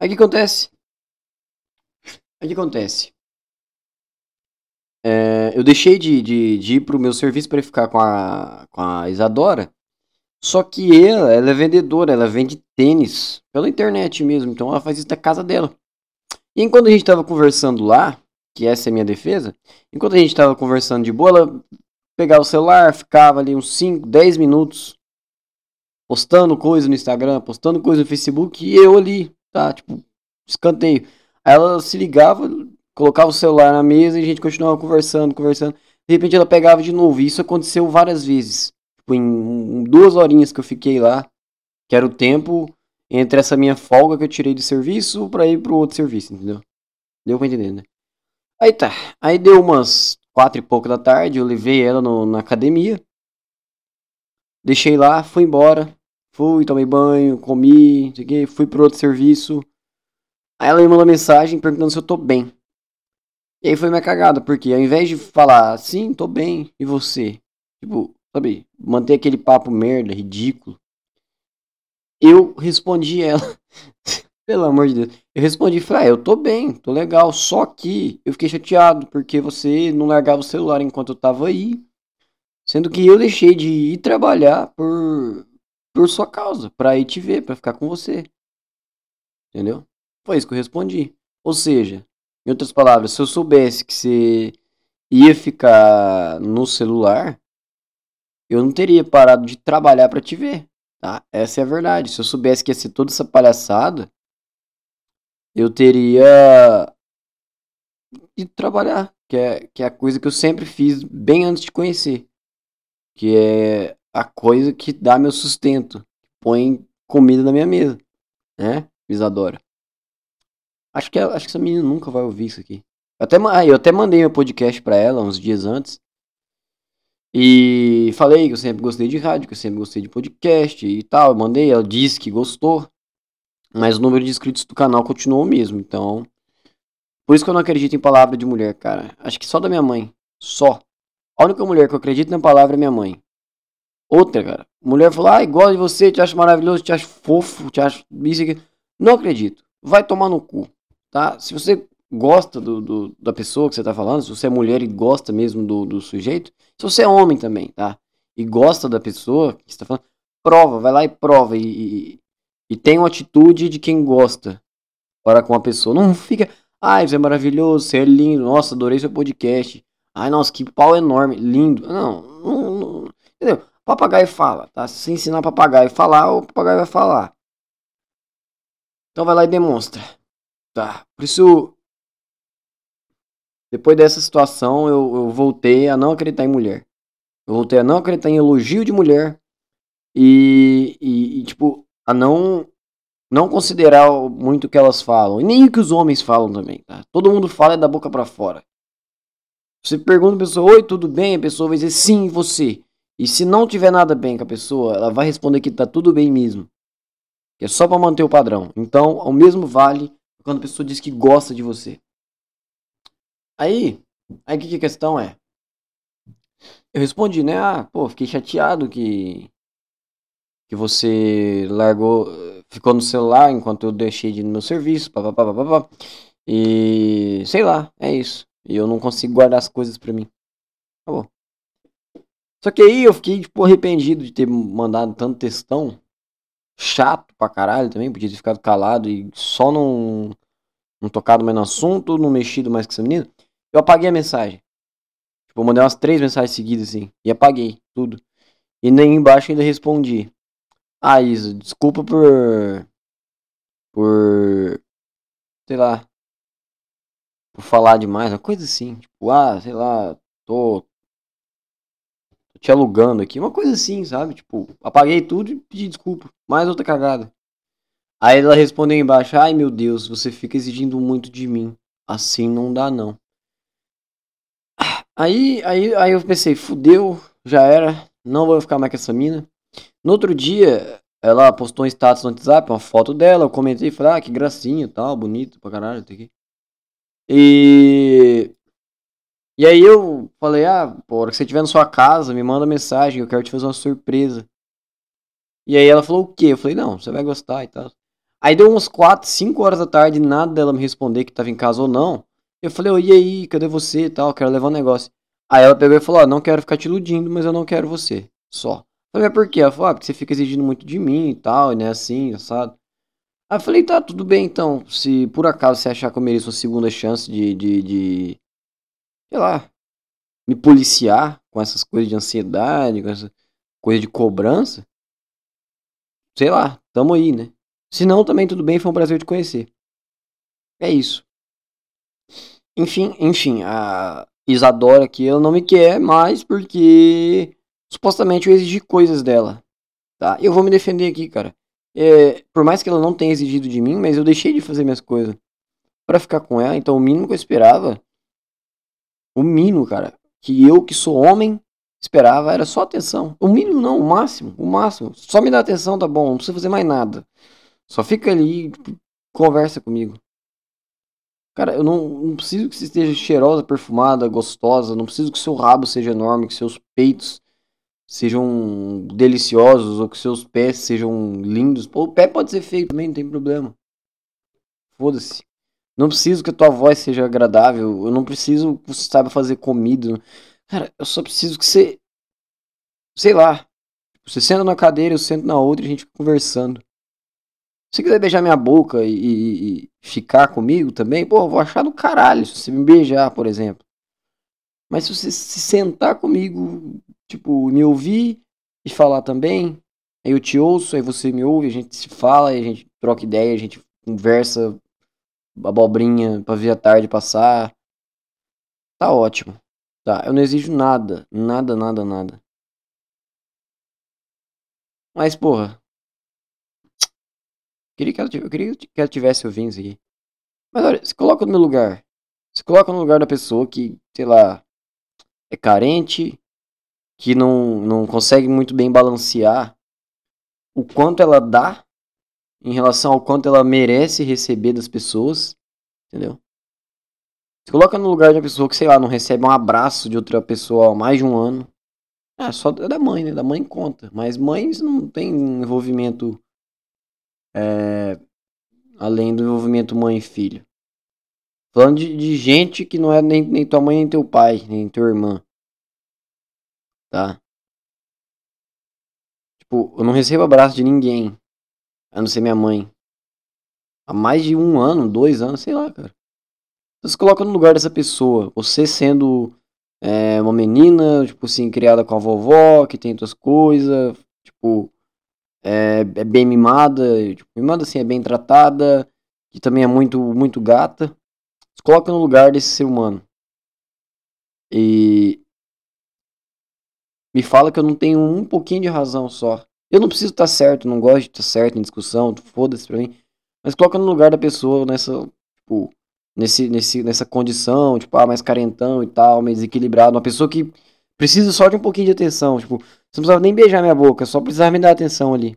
Aí o que acontece? Aí o que acontece? É, eu deixei de, de, de ir pro meu serviço para ficar com a, com a Isadora. Só que ela, ela é vendedora, ela vende tênis pela internet mesmo. Então ela faz isso na casa dela. E enquanto a gente tava conversando lá, que essa é a minha defesa, enquanto a gente tava conversando de boa, ela pegava o celular, ficava ali uns 5, 10 minutos postando coisa no Instagram, postando coisa no Facebook, e eu ali, tá, tipo, escanteio. Aí ela se ligava, colocava o celular na mesa e a gente continuava conversando, conversando. De repente ela pegava de novo. E isso aconteceu várias vezes. Tipo, em, duas horinhas que eu fiquei lá, que era o tempo entre essa minha folga que eu tirei de serviço para ir pro outro serviço, entendeu? Deu pra entender, né? Aí tá. Aí deu umas quatro e pouco da tarde, eu levei ela no, na academia. Deixei lá, fui embora. Fui, tomei banho, comi, fui pro outro serviço. Aí ela me mandou mensagem perguntando se eu tô bem. E aí foi minha cagada, porque ao invés de falar, sim, tô bem, e você? Tipo, sabe, manter aquele papo merda, ridículo. Eu respondi ela, pelo amor de Deus, eu respondi, falei, ah, eu tô bem, tô legal, só que eu fiquei chateado, porque você não largava o celular enquanto eu tava aí, sendo que eu deixei de ir trabalhar por, por sua causa, pra ir te ver, pra ficar com você. Entendeu? Foi isso que eu respondi. Ou seja, em outras palavras, se eu soubesse que você ia ficar no celular, eu não teria parado de trabalhar para te ver, tá? Essa é a verdade. Se eu soubesse que ia ser toda essa palhaçada, eu teria ido trabalhar, que é, que é a coisa que eu sempre fiz bem antes de conhecer. Que é a coisa que dá meu sustento, põe comida na minha mesa, né? Isadora. Acho que, acho que essa menina nunca vai ouvir isso aqui. Eu até, eu até mandei meu podcast pra ela uns dias antes. E falei que eu sempre gostei de rádio, que eu sempre gostei de podcast e tal. Eu mandei, ela disse que gostou. Mas o número de inscritos do canal continuou o mesmo. Então. Por isso que eu não acredito em palavra de mulher, cara. Acho que só da minha mãe. Só. A única mulher que eu acredito na palavra é minha mãe. Outra, cara. Mulher falou, ai, gosto de você, te acho maravilhoso, te acho fofo, te acho isso aqui. Não acredito. Vai tomar no cu, tá? Se você gosta do, do, da pessoa que você tá falando, se você é mulher e gosta mesmo do, do sujeito, se você é homem também, tá? E gosta da pessoa que você tá falando, prova, vai lá e prova. E, e, e tem uma atitude de quem gosta para com a pessoa. Não fica, ai, você é maravilhoso, você é lindo, nossa, adorei seu podcast. Ai, nossa, que pau enorme, lindo. Não, não, não entendeu? Papagaio fala, tá? Se você ensinar papagaio a falar, o papagaio vai falar. Então vai lá e demonstra. Tá? Por isso, depois dessa situação, eu, eu voltei a não acreditar em mulher. Eu voltei a não acreditar em elogio de mulher. E, e, e, tipo, a não não considerar muito o que elas falam. E nem o que os homens falam também, tá? Todo mundo fala é da boca para fora. Você pergunta a pessoa, oi, tudo bem? A pessoa vai dizer sim, você. E se não tiver nada bem com a pessoa, ela vai responder que tá tudo bem mesmo. Que é só para manter o padrão. Então, ao mesmo vale quando a pessoa diz que gosta de você. Aí, aí que, que a questão é? Eu respondi, né? Ah, pô, fiquei chateado que que você largou, ficou no celular enquanto eu deixei de ir no meu serviço, papapá, papapá. E sei lá, é isso. E eu não consigo guardar as coisas pra mim. Acabou. Só que aí eu fiquei, tipo, arrependido de ter mandado tanto textão. Chato pra caralho também, podia ter ficado calado e só não, não tocado mais no assunto, não mexido mais com essa menina. Eu apaguei a mensagem. Tipo, eu mandei umas três mensagens seguidas assim. E apaguei tudo. E nem embaixo ainda respondi. Ah, Isa, desculpa por. Por. Sei lá. Por falar demais, uma coisa assim. Tipo, ah, sei lá, tô. Te alugando aqui. Uma coisa assim, sabe? Tipo, apaguei tudo e pedi desculpa. Mais outra cagada. Aí ela respondeu embaixo: Ai meu Deus, você fica exigindo muito de mim. Assim não dá não. Aí, aí, aí eu pensei: fudeu, já era. Não vou ficar mais com essa mina. No outro dia, ela postou um status no WhatsApp, uma foto dela, eu comentei, falei, ah, que gracinha, tal, bonito pra caralho. E... E aí eu falei, ah, pô, hora que você estiver na sua casa, me manda mensagem, eu quero te fazer uma surpresa. E aí ela falou o quê? Eu falei, não, você vai gostar e tal. Aí deu umas 4, 5 horas da tarde, nada dela me responder que tava em casa ou não. Eu falei, oh, e aí, cadê você e tal, quero levar um negócio. Aí ela pegou e falou, não quero ficar te iludindo, mas eu não quero você, só. Falei, mas por quê? Ela falou, ah, porque você fica exigindo muito de mim e tal, e né, assim, assado. Aí eu falei, tá, tudo bem então. Se por acaso você achar que eu mereço uma segunda chance de, de, de sei lá, me policiar com essas coisas de ansiedade, com essa coisa de cobrança, sei lá, tamo aí, né? Se não, também tudo bem, foi um prazer te conhecer. É isso. Enfim, enfim, a Isadora aqui, ela não me quer mais porque supostamente eu exigi coisas dela. Tá? Eu vou me defender aqui, cara. É, por mais que ela não tenha exigido de mim, mas eu deixei de fazer minhas coisas para ficar com ela. Então o mínimo que eu esperava, o mínimo, cara, que eu que sou homem esperava era só atenção. O mínimo não, o máximo, o máximo. Só me dá atenção, tá bom, não precisa fazer mais nada. Só fica ali, conversa comigo. Cara, eu não, não preciso que você esteja cheirosa, perfumada, gostosa. Não preciso que seu rabo seja enorme, que seus peitos sejam deliciosos ou que seus pés sejam lindos. Pô, o pé pode ser feio também, não tem problema. Foda-se. Não preciso que a tua voz seja agradável. Eu não preciso que você saiba fazer comida. Cara, eu só preciso que você. Sei lá. Você senta na cadeira, eu sento na outra e a gente fica conversando. Se quiser beijar minha boca e, e, e ficar comigo também, pô, eu vou achar do caralho se você me beijar, por exemplo. Mas se você se sentar comigo, tipo, me ouvir e falar também, aí eu te ouço, aí você me ouve, a gente se fala, a gente troca ideia, a gente conversa abobrinha pra ver a tarde passar. Tá ótimo. Tá, eu não exijo nada, nada, nada, nada. Mas, porra. Queria que ela, eu queria que ela tivesse ouvindo isso aqui. Mas olha, se coloca no meu lugar. Se coloca no lugar da pessoa que, sei lá, é carente, que não, não consegue muito bem balancear o quanto ela dá em relação ao quanto ela merece receber das pessoas, entendeu? Se coloca no lugar de uma pessoa que, sei lá, não recebe um abraço de outra pessoa há mais de um ano. É, só da mãe, né? Da mãe conta. Mas mães não tem envolvimento é, além do envolvimento mãe e filho. Falando de, de, gente que não é nem, nem tua mãe, nem teu pai, nem tua irmã. Tá? Tipo, eu não recebo abraço de ninguém. A não ser minha mãe. Há mais de um ano, dois anos, sei lá, cara. Você se coloca no lugar dessa pessoa. Você sendo é, uma menina, tipo assim, criada com a vovó, que tem outras coisas, tipo, é, é, bem mimada, tipo, mimada assim, é bem tratada, que também é muito, muito gata. Se coloca no lugar desse ser humano. E me fala que eu não tenho um pouquinho de razão só. Eu não preciso estar certo, não gosto de estar certo em discussão, foda-se pra mim. Mas coloca no lugar da pessoa nessa, tipo, nesse, nesse, nessa condição, tipo, ah, mais carentão e tal, mais desequilibrado. Uma pessoa que precisa só de um pouquinho de atenção, tipo, você não precisava nem beijar minha boca, só precisava me dar atenção ali.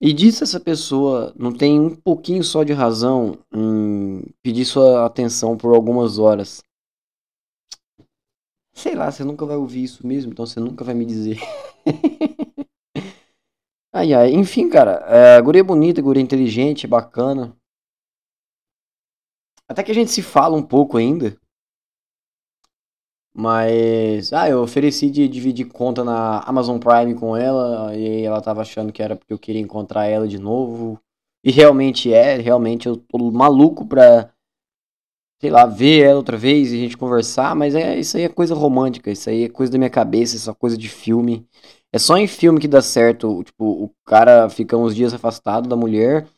E disso essa pessoa não tem um pouquinho só de razão em pedir sua atenção por algumas horas. Sei lá, você nunca vai ouvir isso mesmo, então você nunca vai me dizer. ai ai, enfim, cara, é, guria é bonita, guria é inteligente, bacana. Até que a gente se fala um pouco ainda. Mas, ah, eu ofereci de dividir conta na Amazon Prime com ela, e ela tava achando que era porque eu queria encontrar ela de novo. E realmente é, realmente eu tô maluco pra, sei lá, ver ela outra vez e a gente conversar, mas é, isso aí é coisa romântica, isso aí é coisa da minha cabeça, isso é coisa de filme. É só em filme que dá certo, tipo, o cara fica uns dias afastado da mulher,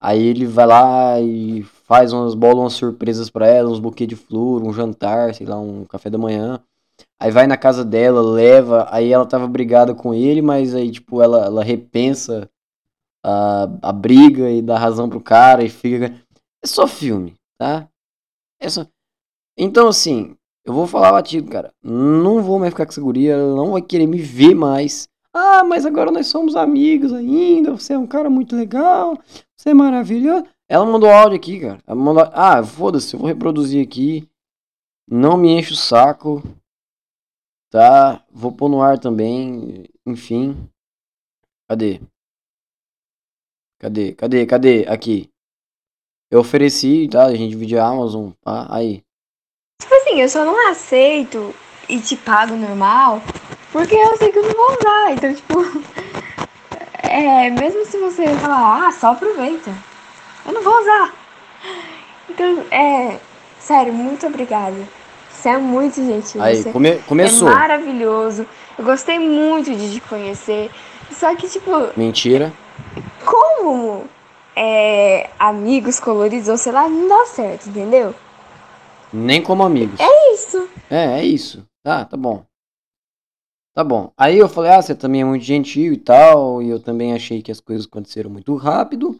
aí ele vai lá e faz umas bolas, umas surpresas para ela, uns buquê de flor, um jantar, sei lá, um café da manhã. Aí vai na casa dela, leva, aí ela tava brigada com ele, mas aí, tipo, ela, ela repensa a, a briga e dá razão pro cara e fica. É só filme, tá? Só. Então, assim, eu vou falar batido, cara. Não vou mais ficar com essa guria, ela não vai querer me ver mais. Ah, mas agora nós somos amigos ainda. Você é um cara muito legal. Você é maravilhoso. Ela mandou áudio aqui, cara. Ela mandou... Ah, foda-se, eu vou reproduzir aqui. Não me enche o saco. Tá? Vou pôr no ar também. Enfim. Cadê? Cadê? Cadê? Cadê? Aqui. Eu ofereci, tá? A gente divide a Amazon, tá? Aí. Tipo assim, eu só não aceito e te pago normal porque eu sei que eu não vou usar. Então, tipo. É, mesmo se você falar, ah, só aproveita. Eu não vou usar. Então, é. Sério, muito obrigada. Você é muito gentil. Aí, você come, começou. É maravilhoso. Eu gostei muito de te conhecer. Só que, tipo. Mentira. Como é, amigos coloridos ou sei lá, não dá certo, entendeu? Nem como amigos. É isso. É, é isso. Tá, tá bom. Tá bom. Aí eu falei, ah, você também é muito gentil e tal. E eu também achei que as coisas aconteceram muito rápido.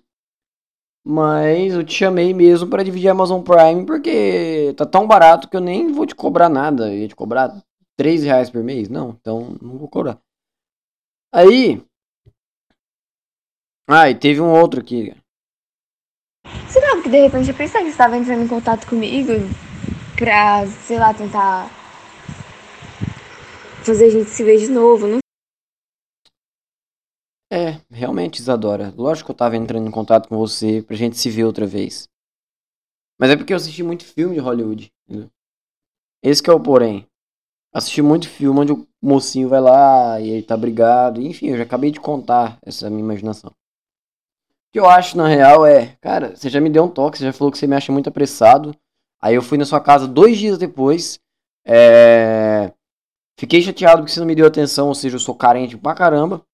Mas eu te chamei mesmo para dividir a Amazon Prime porque tá tão barato que eu nem vou te cobrar nada. Eu ia te cobrar 3 reais por mês? Não, então não vou cobrar. Aí. Ah, e teve um outro aqui. Será que de repente eu pensei que estava entrando em contato comigo pra, sei lá, tentar fazer a gente se ver de novo? Não é, realmente, Isadora. Lógico que eu tava entrando em contato com você pra gente se ver outra vez. Mas é porque eu assisti muito filme de Hollywood. Entendeu? Esse que é o porém. Assisti muito filme onde o mocinho vai lá e ele tá brigado. Enfim, eu já acabei de contar essa minha imaginação. Que eu acho, na real, é... Cara, você já me deu um toque, você já falou que você me acha muito apressado. Aí eu fui na sua casa dois dias depois. É... Fiquei chateado porque você não me deu atenção, ou seja, eu sou carente pra caramba.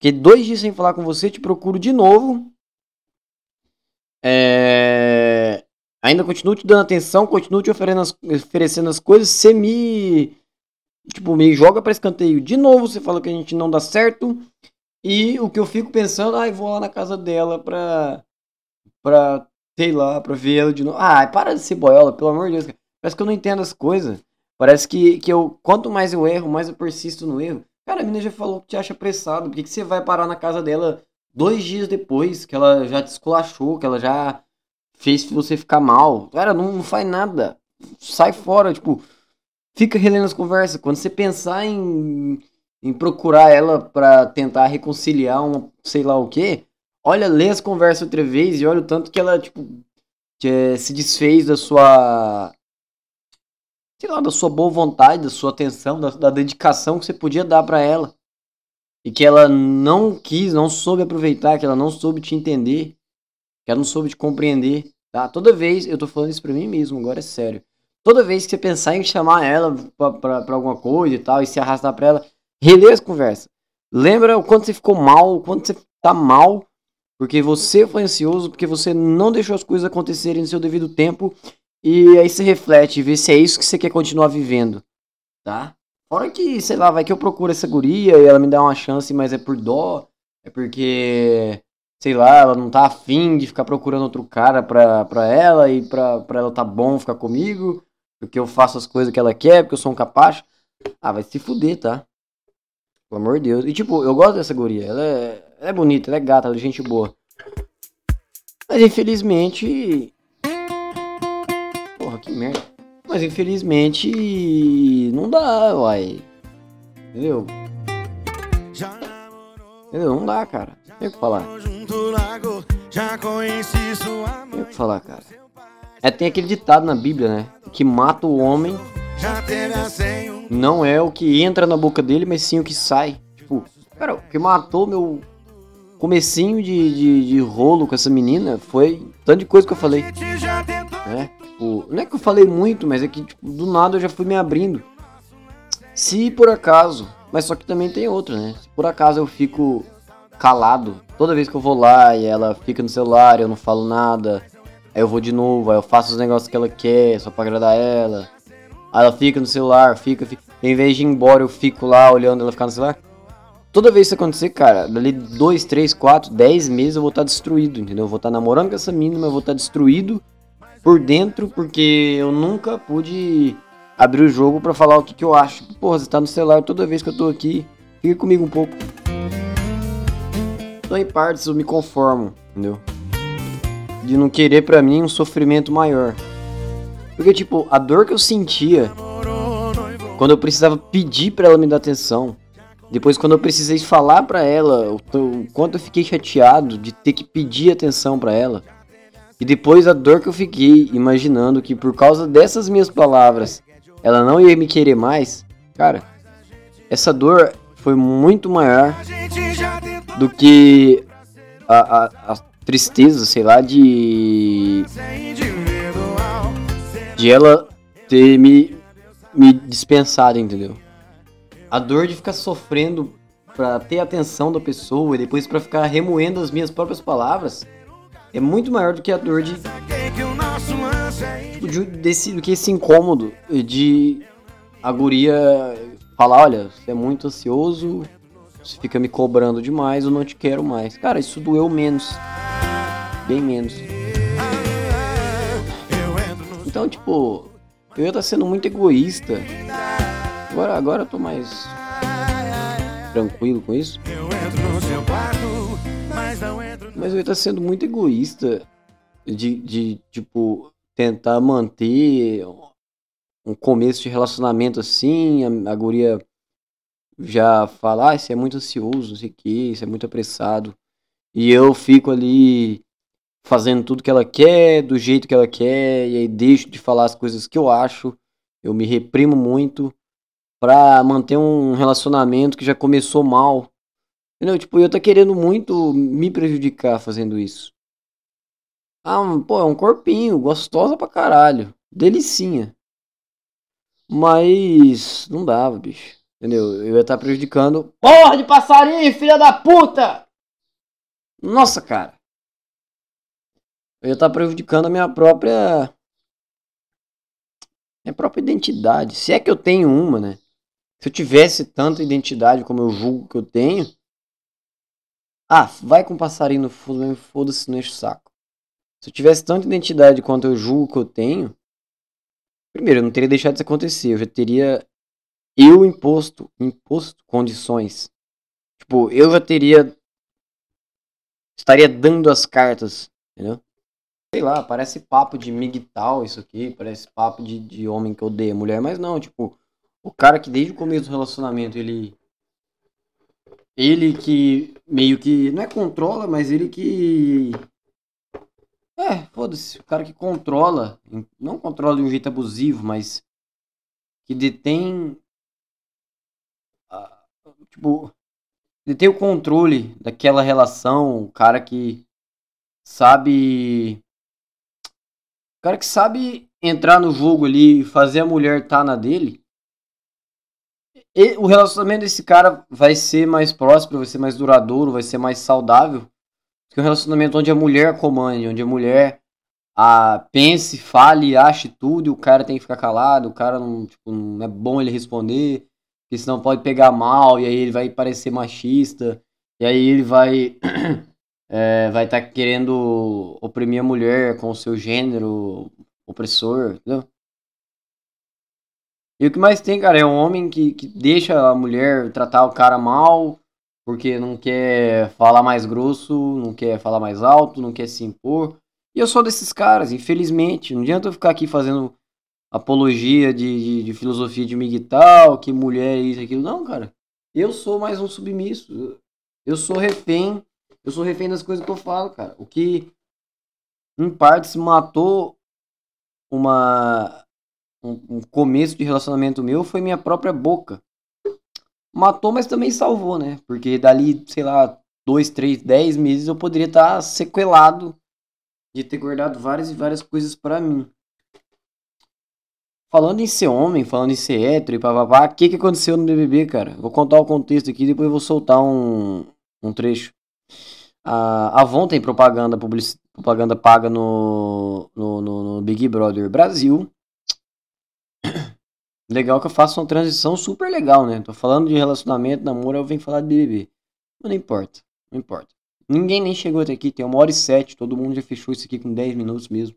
Fiquei dois dias sem falar com você, te procuro de novo. É... Ainda continuo te dando atenção, continuo te oferecendo as, oferecendo as coisas. Você me. Tipo, me joga pra escanteio de novo. Você fala que a gente não dá certo. E o que eu fico pensando, ai, ah, vou lá na casa dela pra. pra. sei lá, pra ver ela de novo. Ai, para de ser boiola, pelo amor de Deus. Parece que eu não entendo as coisas. Parece que, que eu, quanto mais eu erro, mais eu persisto no erro. Cara, a menina já falou que te acha apressado. Por que, que você vai parar na casa dela dois dias depois que ela já te esculachou, que ela já fez você ficar mal? Cara, não, não faz nada. Sai fora, tipo, fica relendo as conversas. Quando você pensar em, em procurar ela pra tentar reconciliar um sei lá o que, olha, lê as conversas outra vez e olha o tanto que ela, tipo, que, se desfez da sua sei lá, da sua boa vontade, da sua atenção, da, da dedicação que você podia dar para ela. E que ela não quis, não soube aproveitar, que ela não soube te entender, que ela não soube te compreender, tá? Toda vez, eu tô falando isso pra mim mesmo, agora é sério. Toda vez que você pensar em chamar ela pra, pra, pra alguma coisa e tal, e se arrastar pra ela, relê as conversas. Lembra o quanto você ficou mal, o quanto você tá mal, porque você foi ansioso, porque você não deixou as coisas acontecerem no seu devido tempo e aí você reflete e vê se é isso que você quer continuar vivendo, tá? Fora que, sei lá, vai que eu procuro essa guria e ela me dá uma chance, mas é por dó, é porque, sei lá, ela não tá afim de ficar procurando outro cara pra, pra ela e pra, pra ela tá bom ficar comigo, porque eu faço as coisas que ela quer, porque eu sou um capacho. Ah, vai se fuder, tá? Pelo amor de Deus. E tipo, eu gosto dessa guria, ela é, ela é bonita, ela é gata, ela é gente boa. Mas infelizmente porra, que merda. Mas infelizmente não dá, uai. Entendeu? Entendeu? Não dá, cara. Tem o que falar. Tem o que falar, cara. É, tem aquele ditado na Bíblia, né? Que mata o homem não é o que entra na boca dele, mas sim o que sai. Tipo, cara, o que matou meu comecinho de, de, de rolo com essa menina foi tanto de coisa que eu falei. Né? Tipo, não é que eu falei muito, mas é que tipo, do nada eu já fui me abrindo. Se por acaso, mas só que também tem outra, né? Se por acaso eu fico calado toda vez que eu vou lá e ela fica no celular, eu não falo nada. Aí eu vou de novo, aí eu faço os negócios que ela quer, só pra agradar ela. Ela fica no celular, fica, fica. Em vez de ir embora, eu fico lá olhando ela ficar no celular. Toda vez que isso acontecer, cara, dali 2, 3, 4, 10 meses eu vou estar destruído, entendeu? Eu vou estar namorando com essa menina, mas eu vou estar destruído por dentro, porque eu nunca pude abrir o jogo para falar o que, que eu acho. Porra, você tá no celular toda vez que eu tô aqui, fica comigo um pouco. Então, em partes, eu me conformo, entendeu? De não querer para mim um sofrimento maior. Porque, tipo, a dor que eu sentia quando eu precisava pedir para ela me dar atenção, depois quando eu precisei falar para ela o, quanto eu fiquei chateado de ter que pedir atenção para ela, e depois a dor que eu fiquei imaginando que por causa dessas minhas palavras ela não ia me querer mais, cara, essa dor foi muito maior do que a, a, a tristeza, sei lá, de. De ela ter me, me dispensado, entendeu? A dor de ficar sofrendo pra ter atenção da pessoa e depois para ficar remoendo as minhas próprias palavras é muito maior do que a dor de. Tipo, de, desse, do que esse incômodo de a guria falar: olha, você é muito ansioso, você fica me cobrando demais, eu não te quero mais. Cara, isso doeu menos. Bem menos. Então, tipo, eu ia estar sendo muito egoísta. Agora, agora eu tô mais tranquilo com isso. Mas eu ia estar sendo muito egoísta de, de, tipo, tentar manter um começo de relacionamento assim, a, a guria já falar, ah, isso é muito ansioso, não sei o que, isso é muito apressado. E eu fico ali fazendo tudo que ela quer, do jeito que ela quer, e aí deixo de falar as coisas que eu acho. Eu me reprimo muito pra manter um relacionamento que já começou mal. Entendeu? Tipo, eu tô querendo muito me prejudicar fazendo isso. Ah, pô, é um corpinho, gostosa pra caralho. Delicinha. Mas não dava, bicho. Entendeu? Eu ia estar tá prejudicando. Porra de passarinho, filha da puta! Nossa, cara. Eu ia estar tá prejudicando a minha própria. Minha própria identidade. Se é que eu tenho uma, né? Se eu tivesse tanta identidade como eu julgo que eu tenho, ah, vai com um passarinho no fundo foda-se, não enche o saco. Se eu tivesse tanta identidade quanto eu julgo que eu tenho, Primeiro, eu não teria deixado isso acontecer. Eu já teria. Eu imposto, imposto condições. Tipo, eu já teria. Estaria dando as cartas, entendeu? Sei lá, parece papo de migtal isso aqui, parece papo de, de homem que odeia mulher, mas não, tipo, o cara que desde o começo do relacionamento ele. Ele que meio que. Não é controla, mas ele que. É, foda-se. O cara que controla. Não controla de um jeito abusivo, mas. Que detém. Tipo. Detém o controle daquela relação. O cara que sabe. Cara que sabe entrar no jogo ali e fazer a mulher estar tá na dele e o relacionamento desse cara vai ser mais próspero, vai ser mais duradouro, vai ser mais saudável que um relacionamento onde a mulher comande, onde a mulher a, pense, fale, ache tudo e o cara tem que ficar calado, o cara não, tipo, não é bom ele responder, porque senão pode pegar mal e aí ele vai parecer machista, e aí ele vai é, vai estar tá querendo oprimir a mulher com o seu gênero opressor, entendeu? E o que mais tem, cara, é um homem que, que deixa a mulher tratar o cara mal, porque não quer falar mais grosso, não quer falar mais alto, não quer se impor. E eu sou desses caras, infelizmente. Não adianta eu ficar aqui fazendo apologia de, de, de filosofia de migtal, que mulher é isso, aquilo. Não, cara. Eu sou mais um submisso. Eu sou refém. Eu sou refém das coisas que eu falo, cara. O que, em parte, se matou uma um, um começo de relacionamento meu foi minha própria boca. Matou, mas também salvou, né? Porque dali, sei lá, dois, três, dez meses eu poderia estar sequelado de ter guardado várias e várias coisas para mim. Falando em ser homem, falando em ser hétero e papapá, o que, que aconteceu no BBB, cara? Vou contar o contexto aqui, depois eu vou soltar um, um trecho. A Avon tem propaganda, public, propaganda paga no, no, no, no Big Brother Brasil. Legal que eu faço uma transição super legal, né? Tô falando de relacionamento, namoro, eu venho falar de BBB. Mas não importa, não importa. Ninguém nem chegou até aqui, tem uma hora e sete, todo mundo já fechou isso aqui com 10 minutos mesmo.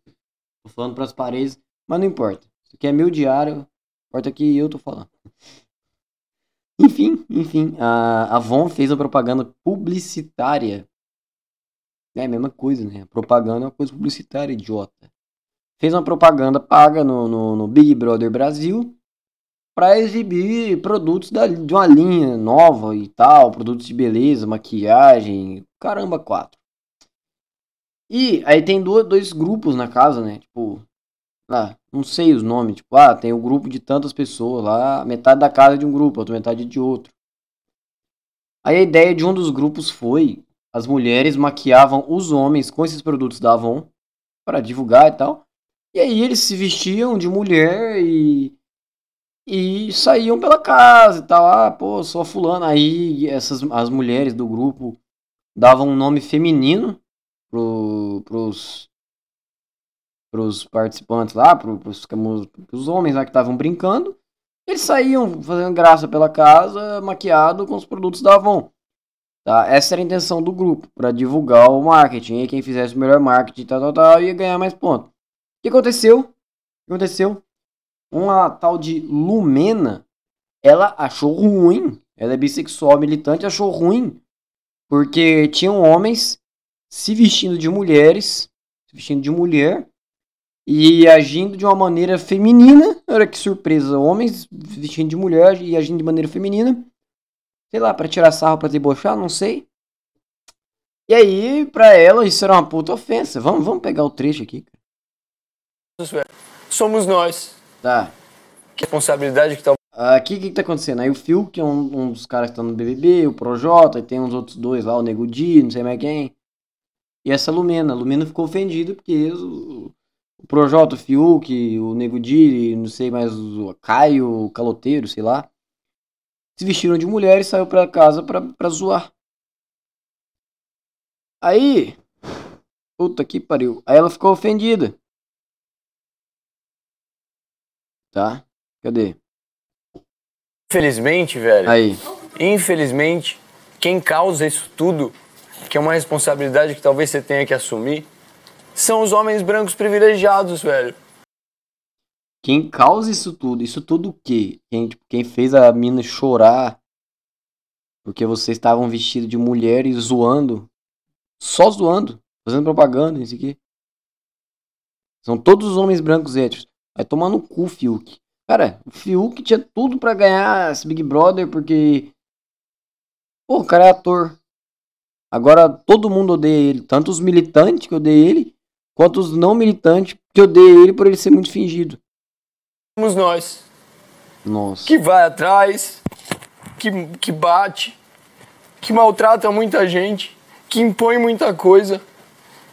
Tô falando pras paredes, mas não importa. Isso aqui é meu diário, importa que eu tô falando. Enfim, enfim, a Avon fez a propaganda publicitária. É a mesma coisa, né? Propaganda é uma coisa publicitária, idiota. Fez uma propaganda paga no, no, no Big Brother Brasil para exibir produtos da, de uma linha nova e tal, produtos de beleza, maquiagem, caramba, quatro. E aí tem dois, dois grupos na casa, né? Tipo, ah, não sei os nomes, tipo, ah, tem o um grupo de tantas pessoas lá, metade da casa é de um grupo, outra metade é de outro. Aí a ideia de um dos grupos foi as mulheres maquiavam os homens com esses produtos da Avon para divulgar e tal. E aí eles se vestiam de mulher e e saíam pela casa e tal. Ah, pô, sou a fulana. Aí essas, as mulheres do grupo davam um nome feminino pro, pros, pros participantes lá, pro, pros, pros homens lá que estavam brincando. Eles saíam fazendo graça pela casa, maquiado com os produtos da Avon. Tá? Essa era a intenção do grupo, para divulgar o marketing. E quem fizesse o melhor marketing tal, tal, tal, ia ganhar mais pontos. O que aconteceu? O que aconteceu? uma tal de Lumena, ela achou ruim, ela é bissexual militante, achou ruim, porque tinham homens se vestindo de mulheres, se vestindo de mulher, e agindo de uma maneira feminina. Olha que surpresa, homens vestindo de mulher e agindo de maneira feminina. Sei lá, para tirar sarro, para debochar, não sei. E aí, pra ela, isso era uma puta ofensa. Vamos, vamos pegar o trecho aqui. Somos nós. Tá. Que responsabilidade que tá. Aqui o que, que tá acontecendo? Aí o Phil, que é um, um dos caras que estão no BBB, o Projota, e tem uns outros dois lá, o Nego Di, não sei mais quem. E essa Lumena. A Lumena ficou ofendida porque o, o Projota, o Fiuk, o Nego Di, não sei mais, o Caio, o Caloteiro, sei lá. Se vestiram de mulher e saiu pra casa pra, pra zoar. Aí. Puta que pariu. Aí ela ficou ofendida. Tá? Cadê? Infelizmente, velho. Aí. Infelizmente, quem causa isso tudo, que é uma responsabilidade que talvez você tenha que assumir, são os homens brancos privilegiados, velho. Quem causa isso tudo, isso tudo o quê? Quem, tipo, quem fez a mina chorar porque vocês estavam vestidos de mulher e zoando, só zoando, fazendo propaganda, isso aqui. São todos os homens brancos héteros. Vai tomar no cu, Fiuk. Cara, o Fiuk tinha tudo pra ganhar esse Big Brother porque. Pô, o cara é ator. Agora todo mundo odeia ele. Tanto os militantes que odeiam ele, quanto os não militantes que odeiam ele por ele ser muito fingido. Somos nós. Nossa. Que vai atrás, que, que bate, que maltrata muita gente, que impõe muita coisa.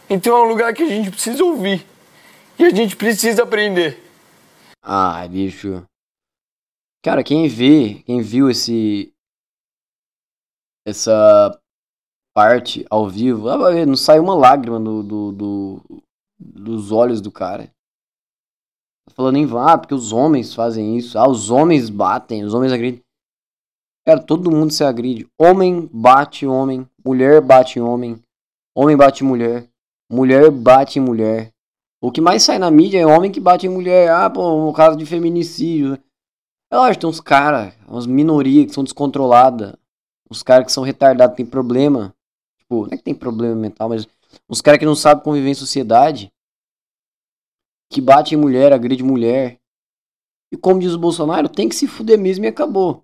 Então é um lugar que a gente precisa ouvir. E a gente precisa aprender. Ah, bicho. Cara, quem vê, quem viu esse. Essa parte ao vivo, ah, não sai uma lágrima do, do, do- dos olhos do cara. Tá falando em vá, porque os homens fazem isso. Ah, os homens batem, os homens agridem. Cara, todo mundo se agride. Homem bate homem, mulher bate homem, homem bate mulher, mulher bate mulher. O que mais sai na mídia é homem que bate em mulher. Ah, pô, no caso de feminicídio. É lógico, tem uns caras, umas minorias que são descontroladas. Uns caras que são retardados, tem problema. Tipo, não é que tem problema mental, mas uns caras que não sabem conviver em sociedade. Que bate em mulher, agride mulher. E como diz o Bolsonaro, tem que se fuder mesmo e acabou.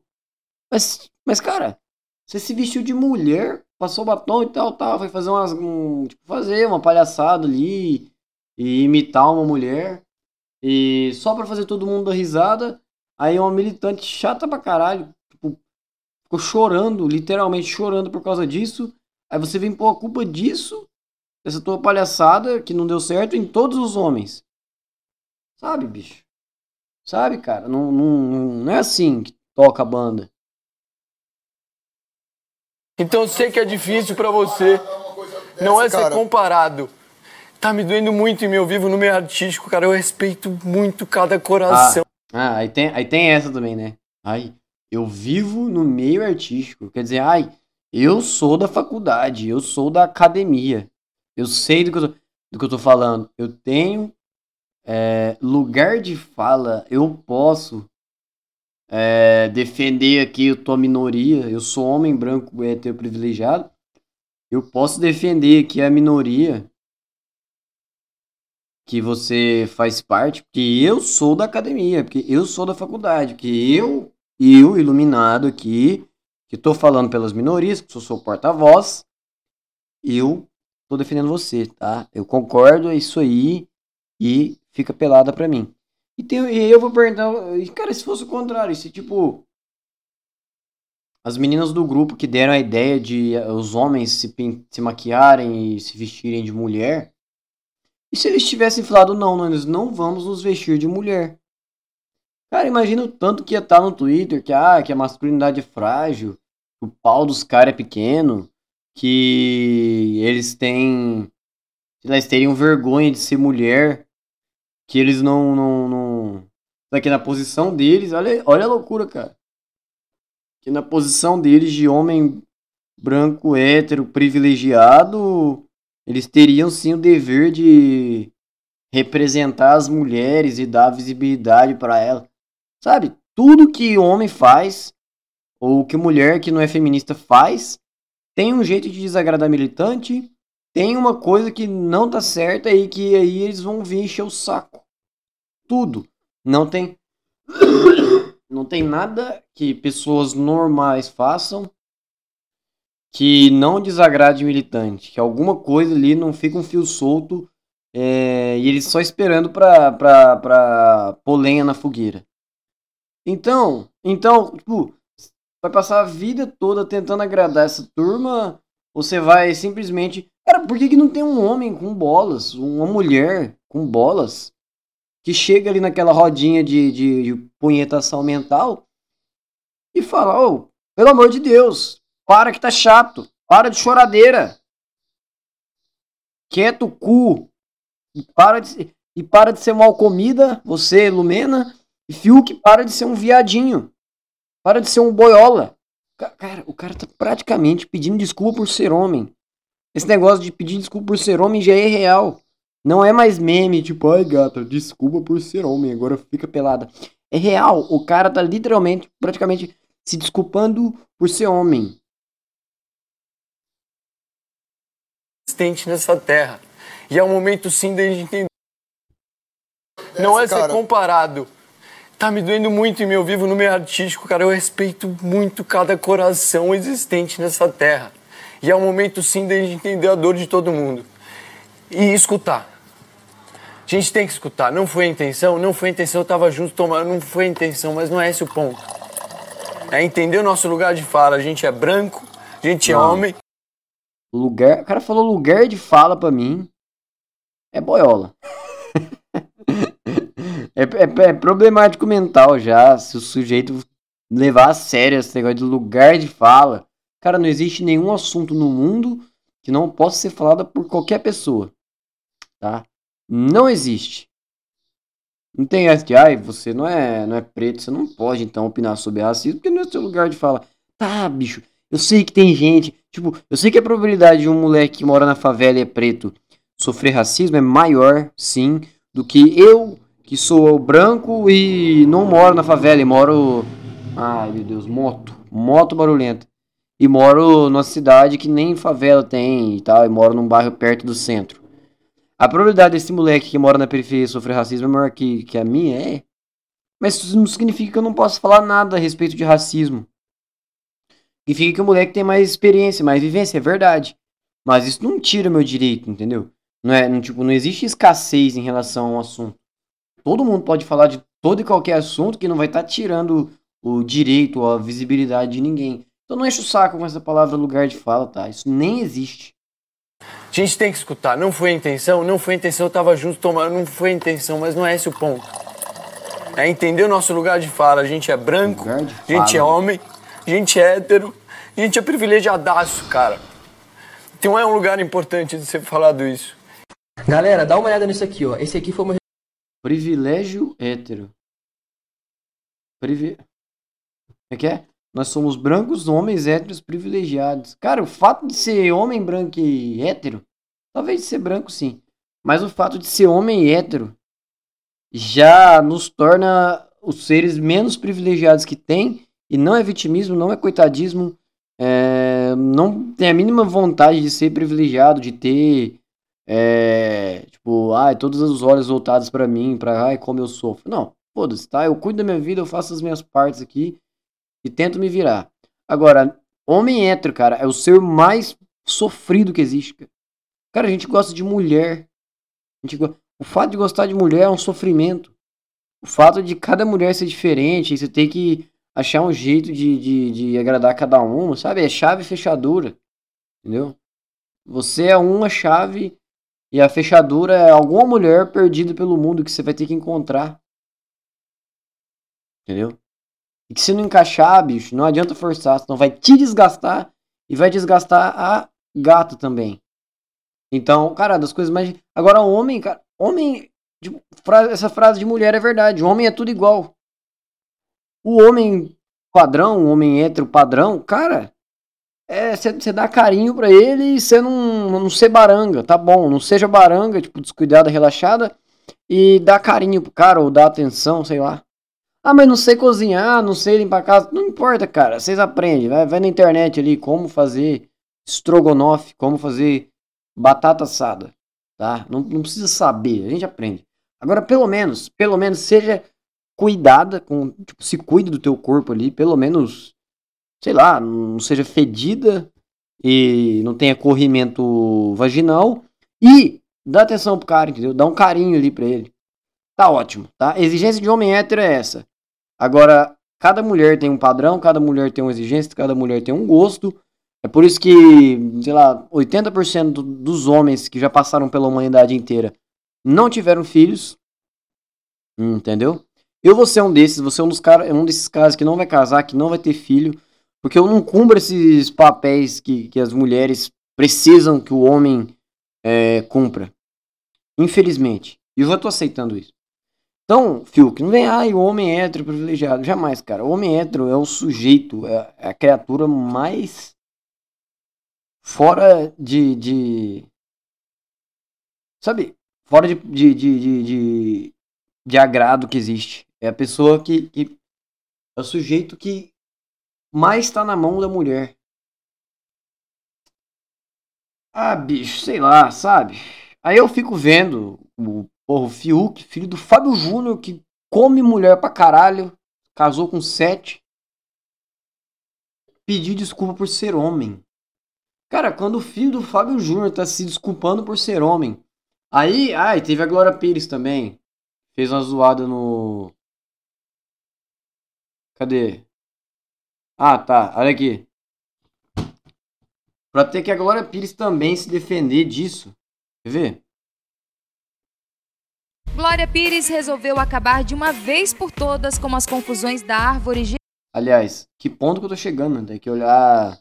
Mas, mas cara, você se vestiu de mulher, passou batom e tal, tal, foi fazer umas. Um, tipo, fazer uma palhaçada ali e imitar uma mulher. E só pra fazer todo mundo dar risada. Aí uma militante chata pra caralho. Tipo, ficou chorando, literalmente chorando por causa disso. Aí você vem pôr a culpa disso, dessa tua palhaçada que não deu certo, em todos os homens. Sabe, bicho? Sabe, cara? Não, não, não- é assim que toca a banda. Então eu sei que é difícil pra você. Não é ser comparado. Tá me doendo muito em meu vivo no meio artístico, cara. Eu respeito muito cada Ah, coração. ah aí, tem, aí tem essa também, né? Ai, eu vivo no meio artístico. Quer dizer, ai, eu sou da faculdade, eu sou da academia. Eu sei do que eu tô, do que eu tô falando. Eu tenho é, lugar de fala, eu posso é, defender aqui a tua minoria. Eu sou homem branco hétero privilegiado. Eu posso defender aqui a minoria que você faz parte, porque eu sou da academia, porque eu sou da faculdade, que eu, eu, iluminado aqui, que tô falando pelas minorias, que sou seu porta-voz, eu tô defendendo você, tá? Eu concordo, é isso aí, e fica pelada pra mim. E, tem, e eu vou perguntar, cara, se fosse o contrário, se tipo. As meninas do grupo que deram a ideia de eh, os homens se, se maquiarem e se vestirem de mulher. E se eles tivessem falado, não, nós não vamos nos vestir de mulher? Cara, imagina o tanto que ia estar no Twitter, que, ah, que a masculinidade é frágil, que o pau dos caras é pequeno, que eles têm. Eles teriam vergonha de ser mulher, que eles não. não, não... Daqui na posição deles, olha, olha a loucura, cara. Que na posição deles de homem branco, hétero, privilegiado, eles teriam sim o dever de representar as mulheres e dar visibilidade para elas. Sabe? Tudo que homem faz, ou que mulher que não é feminista faz, tem um jeito de desagradar militante, tem uma coisa que não tá certa e que aí eles vão vir encher o saco. Tudo. Não tem. Não tem nada que pessoas normais façam que não desagrade militante, que alguma coisa ali não fica um fio solto é, e eles só esperando pra, pra, pra pôr lenha na fogueira. Então, então, tipo, vai passar a vida toda tentando agradar essa turma, ou você vai simplesmente. Cara, por que, que não tem um homem com bolas, uma mulher com bolas, que chega ali naquela rodinha de, de, de punhetação mental e fala: Ô, pelo amor de Deus, para que tá chato. Para de choradeira. Quieto o cu. E para de, e para de ser mal comida, você, Lumena. E Fiuk, para de ser um viadinho. Para de ser um boiola. Ca- Cara, o cara tá praticamente pedindo desculpa por ser homem. Esse negócio de pedir desculpa por ser homem já é real. Não é mais meme, tipo, ai gata, desculpa por ser homem, agora fica pelada. É real, o cara tá literalmente, praticamente, se desculpando por ser homem. existente nessa terra. E é um momento sim da gente entender. Não é ser comparado. Tá me doendo muito em meu vivo no meio artístico, cara. Eu respeito muito cada coração existente nessa terra. E é um momento sim da gente entender a dor de todo mundo. E escutar. A gente tem que escutar. Não foi a intenção, não foi a intenção, eu tava junto tomando, não foi a intenção, mas não é esse o ponto. É entender o nosso lugar de fala. A gente é branco, a gente é Não. homem. Lugar, o cara falou lugar de fala pra mim. É boiola. é, é- é problemático mental já, se o sujeito levar a sério esse negócio de lugar de fala. Cara, não existe nenhum assunto no mundo que não possa ser falado por qualquer pessoa. Tá? Não existe. Não tem essa de, ai, você não é, não é preto, você não pode então opinar sobre racismo, porque não é seu lugar de fala. Tá, bicho, eu sei que tem gente, tipo, eu sei que a probabilidade de um moleque que mora na favela e é preto sofrer racismo é maior, sim, do que eu, que sou branco e não moro na favela e moro. Ai, meu Deus, moto. Moto barulhenta. E moro numa cidade que nem favela tem e tal, e moro num bairro perto do centro. A probabilidade desse moleque que mora na periferia sofrer racismo é maior que, que a minha, é. Mas isso não significa que eu não posso falar nada a respeito de racismo. Significa que o moleque tem mais experiência, mais vivência, é verdade. Mas isso não tira meu direito, entendeu? Não é, não, tipo, não existe escassez em relação ao assunto. Todo mundo pode falar de todo e qualquer assunto que não vai estar tirando o direito ou a visibilidade de ninguém. Então não enche o saco com essa palavra lugar de fala, tá? Isso nem existe. A gente tem que escutar. Não foi a intenção, não foi a intenção, eu tava junto tomando, não foi a intenção, mas não é esse o ponto. É entender o nosso lugar de fala. A gente é branco, a gente é homem, a gente é hétero, a gente é privilegiadaço, cara. Então é um lugar importante de ser falado isso. Galera, dá uma olhada nisso aqui, ó. Esse aqui foi o meu Privilégio hétero. Privi... Como é que é? Nós somos brancos, homens héteros privilegiados. Cara, o fato de ser homem branco e hétero, talvez de ser branco sim, mas o fato de ser homem hétero já nos torna os seres menos privilegiados que tem, e não é vitimismo, não é coitadismo, é, não tem a mínima vontade de ser privilegiado, de ter é, tipo, ai, todos os olhos voltados pra mim, pra ai, como eu sofro. Não, foda-se, tá? Eu cuido da minha vida, eu faço as minhas partes aqui e tento me virar. Agora, homem hétero, cara, é o ser mais sofrido que existe, cara. Cara, a gente gosta de mulher. Gente O fato de gostar de mulher é um sofrimento. O fato de cada mulher ser diferente, e você ter que achar um jeito de, de, de agradar cada uma, sabe? É chave e fechadura. Entendeu? Você é uma chave e a fechadura é alguma mulher perdida pelo mundo que você vai ter que encontrar. Entendeu? E que se não encaixar, bicho, não adianta forçar, senão vai te desgastar e vai desgastar a gata também. Então, cara, das coisas mais. Agora, homem, cara, homem. tipo, essa frase de mulher é verdade. Homem é tudo igual. O homem padrão, o homem hétero padrão, cara, é você dá carinho pra ele e você não, não ser baranga, tá bom? Não seja baranga, tipo, descuidada, relaxada, e dá carinho pro cara, ou dá atenção, sei lá. Ah, mas não sei cozinhar, não sei limpar a casa. Não importa, cara. Vocês aprendem. Vai, vai na internet ali como fazer estrogonofe, como fazer batata assada. Tá? Não, não precisa saber, a gente aprende. Agora, pelo menos, pelo menos seja cuidada, com, tipo, se cuide do teu corpo ali, pelo menos, sei lá, não seja fedida e não tenha corrimento vaginal. E dá atenção pro cara, entendeu? Dá um carinho ali pra ele. Tá ótimo, tá? Exigência de homem hétero é essa. Agora, cada mulher tem um padrão, cada mulher tem uma exigência, cada mulher tem um gosto. É por isso que, sei lá, 80% do- dos homens que já passaram pela humanidade inteira não tiveram filhos. Entendeu? Eu vou ser um desses, você é um, dos cara, um desses caras que não vai casar, que não vai ter filho, porque eu não cumpro esses papéis que, que as mulheres precisam que o homem é, cumpra. Infelizmente. E eu já tô aceitando isso. Então, Fiuk, não vem, ai, o homem hétero privilegiado. Jamais, cara. O homem hétero é o sujeito, é é a criatura mais fora de. de... Sabe? fora de, de, de, de, de, agrado que existe. É a pessoa que, que. É o sujeito que mais tá na mão da mulher. Ah, bicho, sei lá, sabe? Aí eu fico vendo o, porra, o Fiuk, filho do Fábio Júnior, que come mulher pra caralho, casou com sete, pedir desculpa por ser homem. Cara, quando o filho do Fábio Júnior tá se desculpando por ser homem. Aí, ai, teve a Glória Pires também. Fez uma zoada no. Cadê? Ah, tá. Olha aqui. Pra ter que a Glória Pires também se defender disso. Quer ver? Glória Pires resolveu acabar de uma vez por todas com as confusões da árvore. Aliás, que ponto que eu tô chegando? Tem que olhar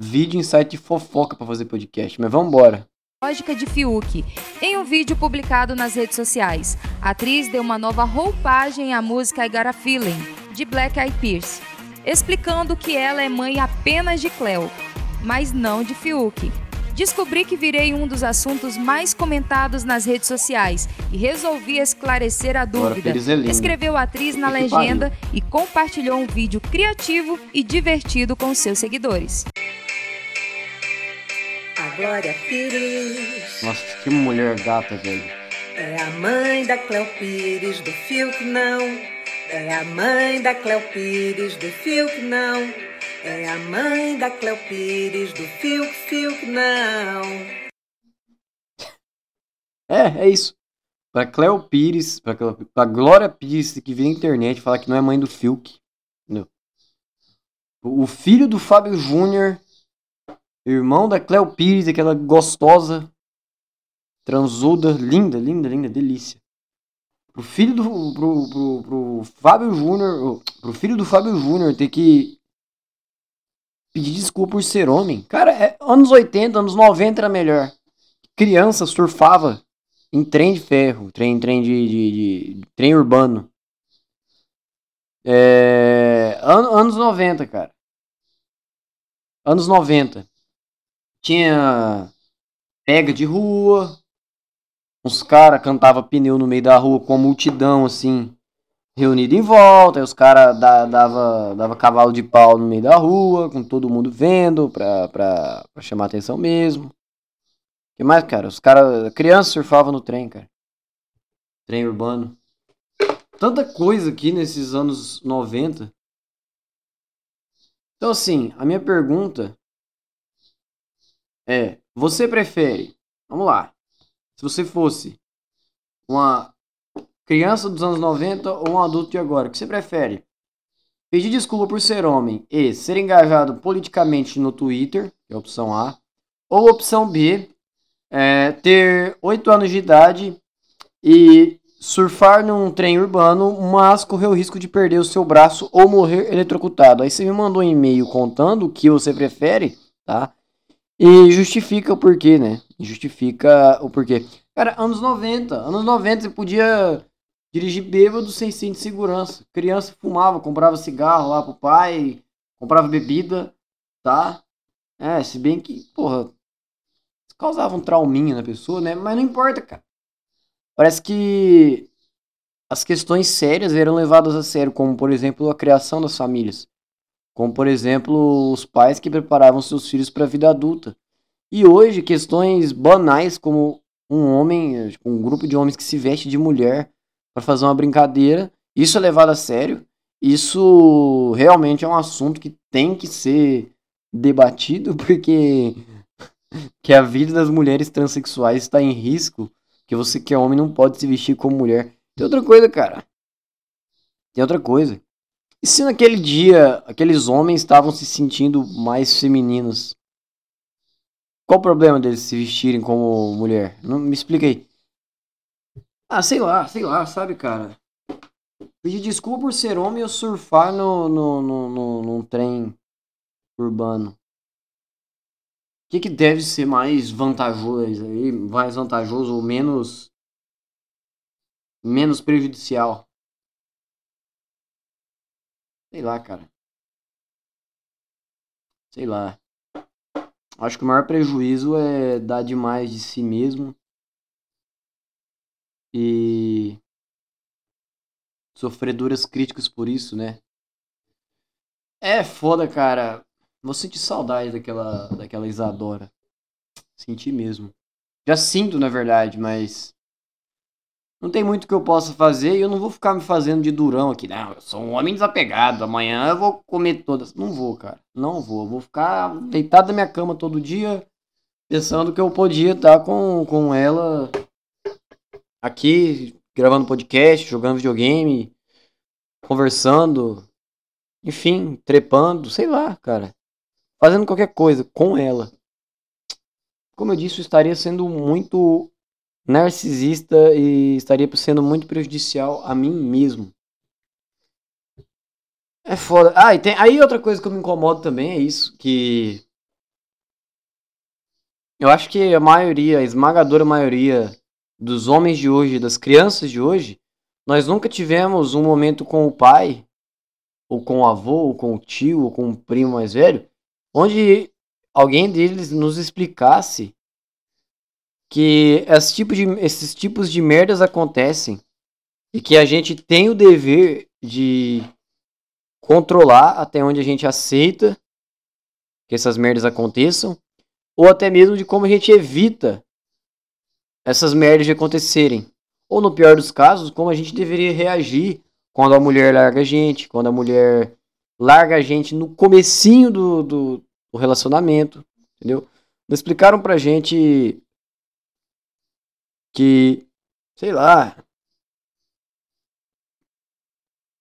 vídeo em site de fofoca para fazer podcast, mas vamos embora. Lógica de Fiuk. Em um vídeo publicado nas redes sociais, a atriz deu uma nova roupagem à música I Got a Feeling, de Black Eyed Peas, explicando que ela é mãe apenas de Cleo, mas não de Fiuk. Descobri que virei um dos assuntos mais comentados nas redes sociais e resolvi esclarecer a dúvida. É Escreveu a atriz na legenda e compartilhou um vídeo criativo e divertido com seus seguidores. A Glória Pires. Nossa, que mulher gata, velho. É a mãe da Cleo Pires, do Fiuk não. É a mãe da Cleo Pires, do Fiuk não. É a mãe da Cleo Pires, do Fiuk, Fiuk não. É, é isso. Pra Cleo Pires, pra, pra Glória Pires, que vem na internet falar que não é mãe do Fiuk. Entendeu? O filho do Fábio Júnior, irmão da Cleo Pires, aquela gostosa, transuda, linda, linda, linda, delícia. Pro filho do. pro, pro, pro Fábio Júnior. Pro filho do Fábio Júnior ter que pedir desculpa por ser homem. Cara, é, anos 80, anos 90 era melhor. Criança surfava em trem de ferro, trem, trem de, de, de trem urbano. É, an, anos 90, cara. Anos 90. Tinha pega de rua. Uns caras cantavam pneu no meio da rua com a multidão assim reunido em volta, aí os caras dava, dava cavalo de pau no meio da rua, com todo mundo vendo, pra, pra, pra chamar atenção mesmo. O que mais, cara? Os caras, crianças surfavam no trem, cara. Trem urbano. Tanta coisa aqui nesses anos 90. Então, assim, a minha pergunta é: você prefere, vamos lá, se você fosse uma criança dos anos 90 ou um adulto de agora? O que você prefere? Pedir desculpa por ser homem e ser engajado politicamente no Twitter, que é a opção A. Ou opção B, é, ter 8 anos de idade e surfar num trem urbano, mas correr o risco de perder o seu braço ou morrer eletrocutado. Aí você me mandou um e-mail contando o que você prefere, tá? E justifica o porquê, né? Justifica o porquê. Cara, anos 90. Anos 90 você podia dirigir bêbado sem cinto de segurança. Criança fumava, comprava cigarro lá pro pai, comprava bebida, tá? É, se bem que, porra, causava um trauminha na pessoa, né? Mas não importa, cara. Parece que as questões sérias eram levadas a sério, como por exemplo a criação das famílias, como por exemplo os pais que preparavam seus filhos para a vida adulta. E hoje questões banais como um homem, um grupo de homens que se veste de mulher para fazer uma brincadeira. Isso é levado a sério. Isso realmente é um assunto que tem que ser debatido, porque que a vida das mulheres transexuais está em risco, que você que é homem não pode se vestir como mulher. Tem outra coisa, cara. Tem outra coisa. E se naquele dia aqueles homens estavam se sentindo mais femininos? Qual o problema deles se vestirem como mulher? Não me explica aí. Ah, sei lá, sei lá, sabe, cara? Pedir desculpa por ser homem ou surfar no, no, no, no, num trem urbano. O que, que deve ser mais vantajoso aí? Mais vantajoso ou menos. menos prejudicial? Sei lá, cara. Sei lá. Acho que o maior prejuízo é dar demais de si mesmo e sofredoras críticas por isso, né? É foda, cara. Vou sentir saudade daquela, daquela Isadora. Senti mesmo. Já sinto, na verdade, mas. Não tem muito que eu possa fazer e eu não vou ficar me fazendo de durão aqui. Não, eu sou um homem desapegado. Amanhã eu vou comer todas. Não vou, cara. Não vou. Eu vou ficar deitado na minha cama todo dia pensando que eu podia estar com, com ela aqui gravando podcast, jogando videogame, conversando, enfim, trepando, sei lá, cara. Fazendo qualquer coisa com ela. Como eu disse, eu estaria sendo muito narcisista e estaria sendo muito prejudicial a mim mesmo. É foda. Ah, e tem aí outra coisa que eu me incomodo também é isso, que eu acho que a maioria, a esmagadora maioria dos homens de hoje, das crianças de hoje, nós nunca tivemos um momento com o pai, ou com o avô, ou com o tio, ou com o primo mais velho, onde alguém deles nos explicasse que esse tipo de, esses tipos de merdas acontecem e que a gente tem o dever de controlar até onde a gente aceita que essas merdas aconteçam, ou até mesmo de como a gente evita essas merdas de acontecerem. Ou no pior dos casos, como a gente deveria reagir quando a mulher larga a gente, quando a mulher larga a gente no comecinho do, do, do relacionamento, entendeu? Não explicaram pra gente que, sei lá,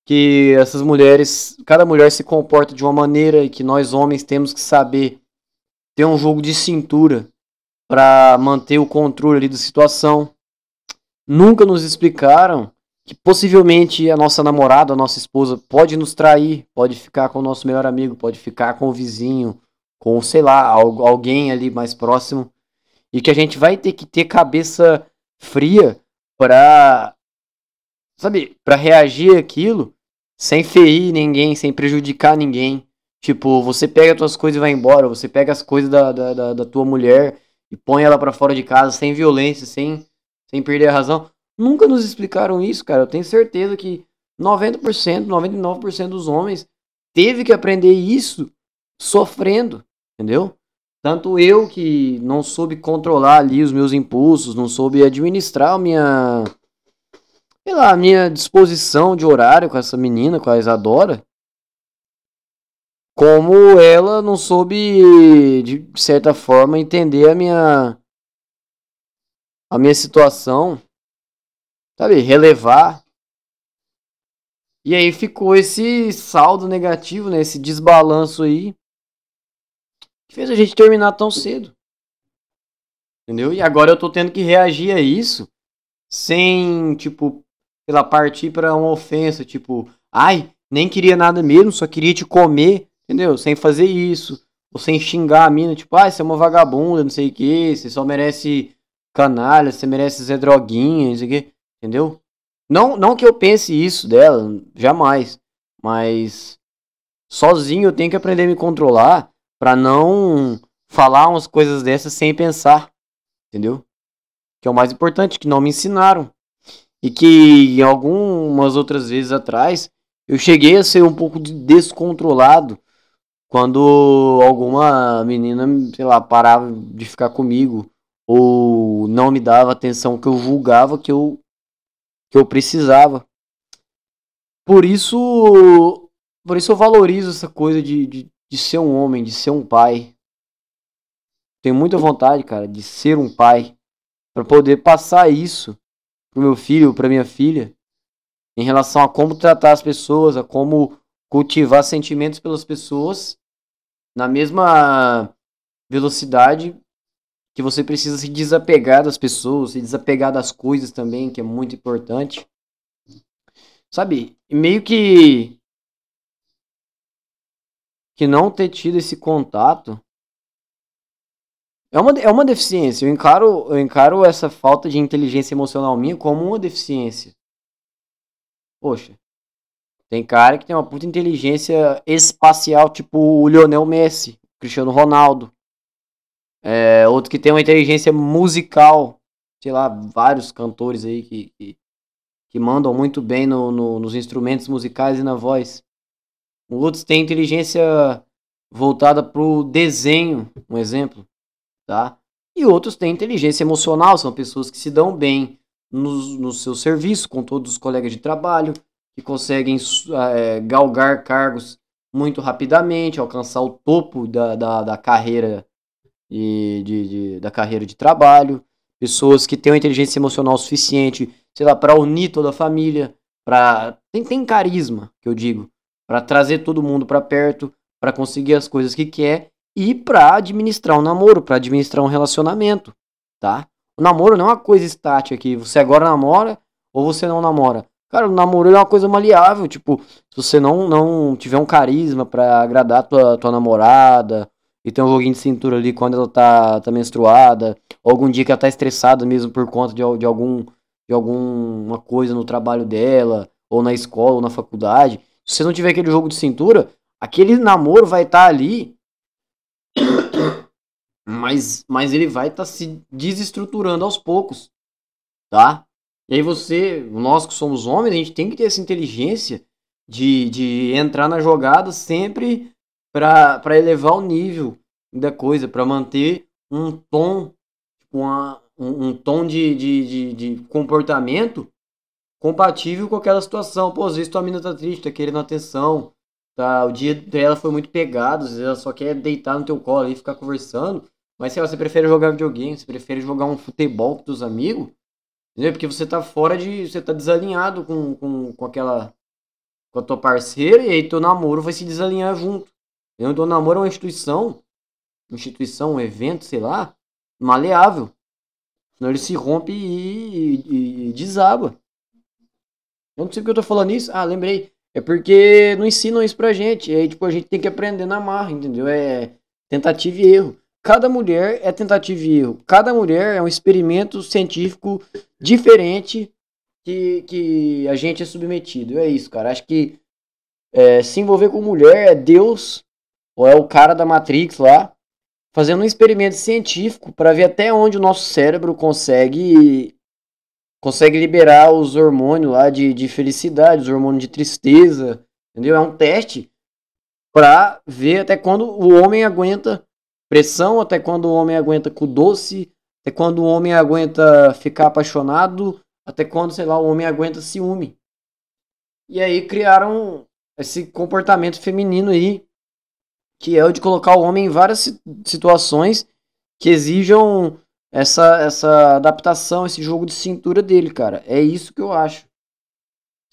que essas mulheres, cada mulher se comporta de uma maneira e que nós homens temos que saber ter um jogo de cintura para manter o controle ali da situação. Nunca nos explicaram que possivelmente a nossa namorada, a nossa esposa pode nos trair, pode ficar com o nosso melhor amigo, pode ficar com o vizinho, com, sei lá, alguém ali mais próximo. E que a gente vai ter que ter cabeça fria para sabe, para reagir aquilo sem ferir ninguém, sem prejudicar ninguém. Tipo, você pega as tuas coisas e vai embora, você pega as coisas da, da, da, da tua mulher e põe ela para fora de casa sem violência, sem, sem perder a razão. Nunca nos explicaram isso, cara. Eu tenho certeza que 90%, 99% dos homens teve que aprender isso sofrendo, entendeu? Tanto eu que não soube controlar ali os meus impulsos, não soube administrar a minha. Sei lá, a minha disposição de horário com essa menina, com a Isadora. Como ela não soube, de certa forma, entender a minha. a minha situação. Sabe? Relevar. E aí ficou esse saldo negativo, né? Esse desbalanço aí que fez a gente terminar tão cedo. Entendeu? E agora eu tô tendo que reagir a isso sem, tipo, lá, partir para uma ofensa, tipo, ai, nem queria nada mesmo, só queria te comer, entendeu? Sem fazer isso. Ou sem xingar a mina, tipo, ai, você é uma vagabunda, não sei o que, você só merece canalha, você merece ser droguinha, não sei o que, entendeu? Não, não que eu pense isso dela, jamais. Mas sozinho eu tenho que aprender a me controlar para não falar umas coisas dessas sem pensar, entendeu? Que é o mais importante, que não me ensinaram. E que algumas outras vezes atrás eu cheguei a ser um pouco descontrolado quando alguma menina, sei lá, parava de ficar comigo ou não me dava atenção que eu julgava que eu que eu precisava. Por isso, por isso eu valorizo essa coisa de, de, de ser um homem, de ser um pai. Tenho muita vontade, cara, de ser um pai para poder passar isso pro meu filho, para minha filha, em relação a como tratar as pessoas, a como cultivar sentimentos pelas pessoas na mesma velocidade que você precisa se desapegar das pessoas, se desapegar das coisas também, que é muito importante. Sabe? Meio que que não ter tido esse contato é uma, é uma deficiência. Eu encaro, eu encaro essa falta de inteligência emocional minha como uma deficiência. Poxa, tem cara que tem uma puta inteligência espacial, tipo o Lionel Messi, Cristiano Ronaldo. É, outro que tem uma inteligência musical, sei lá, vários cantores aí que, que, que mandam muito bem no, no, nos instrumentos musicais e na voz. Outros têm inteligência voltada pro desenho, um exemplo, tá? E outros têm inteligência emocional, são pessoas que se dão bem no, no seu serviço, com todos os colegas de trabalho, que conseguem é, galgar cargos muito rapidamente, alcançar o topo da, da, da carreira de, de, de, da carreira de trabalho, pessoas que têm uma inteligência emocional suficiente, sei lá, para unir toda a família, para tem, tem carisma, que eu digo, para trazer todo mundo para perto, para conseguir as coisas que quer e para administrar um namoro, para administrar um relacionamento, tá? O namoro não é uma coisa estática você agora namora ou você não namora. Cara, o namoro é uma coisa maleável, tipo, se você não, não tiver um carisma para agradar tua, tua namorada, e tem um joguinho de cintura ali quando ela tá, tá menstruada, ou algum dia que ela tá estressada mesmo por conta de, de algum de alguma coisa no trabalho dela, ou na escola, ou na faculdade. Se você não tiver aquele jogo de cintura, aquele namoro vai estar tá ali, mas, mas ele vai estar tá se desestruturando aos poucos, tá? E aí você, nós que somos homens, a gente tem que ter essa inteligência de, de entrar na jogada sempre para elevar o nível da coisa, para manter um tom, tipo, uma, um, um tom de, de, de, de, comportamento compatível com aquela situação. Pô, às vezes tua mina tá triste, tá querendo atenção, tá, o dia dela foi muito pegado, às vezes ela só quer deitar no teu colo e ficar conversando, mas lá, você prefere jogar videogame, você prefere jogar um futebol com teus amigos, Entendeu? Porque você tá fora de. Você tá desalinhado com, com, com aquela. com a tua parceira e aí teu namoro vai se desalinhar junto. Entendeu? Então, namoro é uma instituição. Instituição, um evento, sei lá, maleável. Senão ele se rompe e, e, e desaba. Eu não sei porque eu tô falando isso. Ah, lembrei. É porque não ensinam isso pra gente. E aí, tipo, a gente tem que aprender na marra, entendeu? É tentativa e erro. Cada mulher é tentativa e erro. Cada mulher é um experimento científico diferente que, que a gente é submetido. É isso, cara. Acho que é, se envolver com mulher é Deus, ou é o cara da Matrix lá, fazendo um experimento científico para ver até onde o nosso cérebro consegue consegue liberar os hormônios lá de, de felicidade, os hormônios de tristeza, entendeu? É um teste para ver até quando o homem aguenta pressão, até quando o homem aguenta com doce, até quando o homem aguenta ficar apaixonado, até quando, sei lá, o homem aguenta ciúme. E aí criaram esse comportamento feminino aí, que é o de colocar o homem em várias situações que exijam essa, essa adaptação, esse jogo de cintura dele, cara. É isso que eu acho.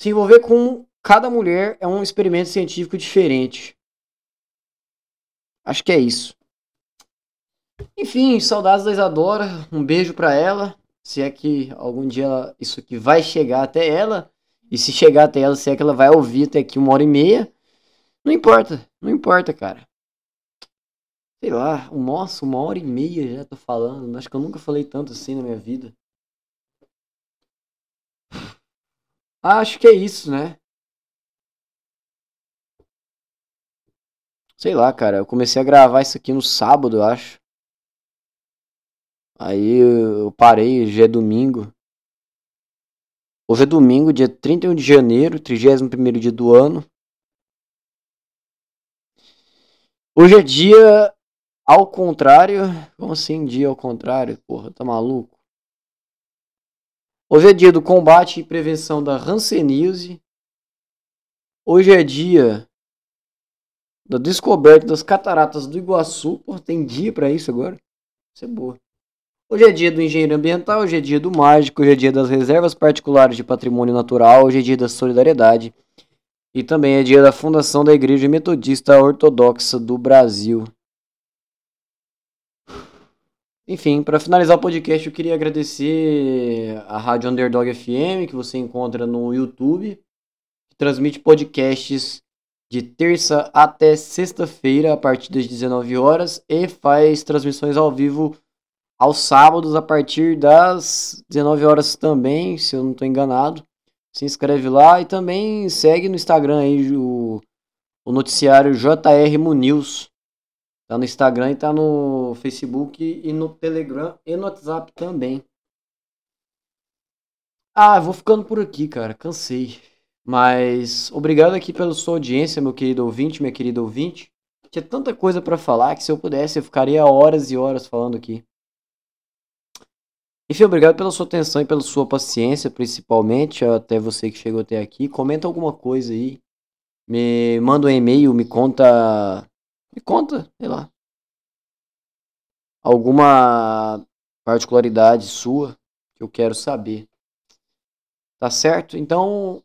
Se envolver com cada mulher é um experimento científico diferente. Acho que é isso. Enfim, saudades da Isadora. Um beijo para ela. Se é que algum dia isso aqui vai chegar até ela. E se chegar até ela, se é que ela vai ouvir até aqui uma hora e meia. Não importa, não importa, cara. Sei lá, nossa, uma hora e meia já tô falando. Acho que eu nunca falei tanto assim na minha vida. Acho que é isso, né? Sei lá, cara. Eu comecei a gravar isso aqui no sábado, eu acho. Aí eu parei, já é domingo. Hoje é domingo, dia 31 de janeiro, 31 dia do ano. Hoje é dia ao contrário. Como assim, dia ao contrário? Porra, tá maluco? Hoje é dia do combate e prevenção da Hanseníase. Hoje é dia da descoberta das cataratas do Iguaçu. Porra, tem dia para isso agora? Isso é boa. Hoje é dia do engenheiro ambiental, hoje é dia do mágico, hoje é dia das reservas particulares de patrimônio natural, hoje é dia da solidariedade. E também é dia da fundação da Igreja Metodista Ortodoxa do Brasil. Enfim, para finalizar o podcast, eu queria agradecer a Rádio Underdog FM, que você encontra no YouTube, que transmite podcasts de terça até sexta-feira, a partir das 19 horas, e faz transmissões ao vivo aos sábados a partir das 19 horas também, se eu não estou enganado. Se inscreve lá e também segue no Instagram aí o, o noticiário JR News. Tá no Instagram e tá no Facebook e no Telegram e no WhatsApp também. Ah, vou ficando por aqui, cara. Cansei. Mas obrigado aqui pela sua audiência, meu querido ouvinte, minha querida ouvinte. Tinha tanta coisa pra falar que se eu pudesse eu ficaria horas e horas falando aqui. Enfim, obrigado pela sua atenção e pela sua paciência, principalmente, até você que chegou até aqui. Comenta alguma coisa aí. Me manda um e-mail, me conta. Me conta, sei lá. Alguma particularidade sua que eu quero saber. Tá certo? Então,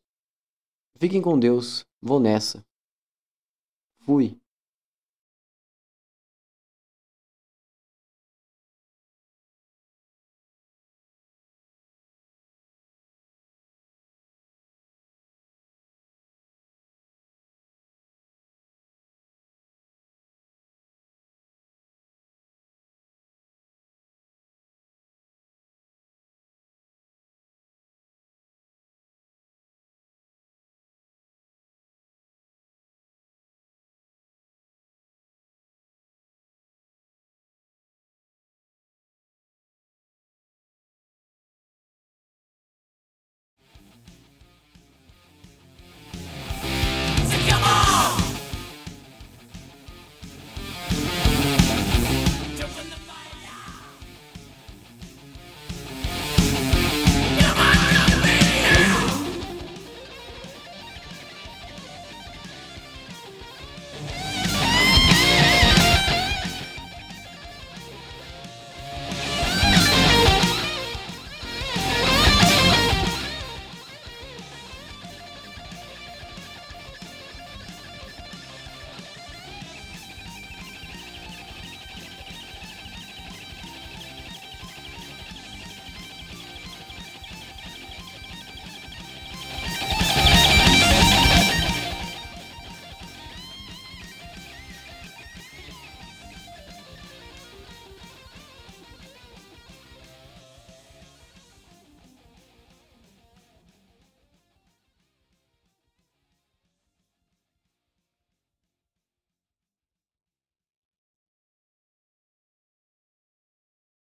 fiquem com Deus. Vou nessa. Fui.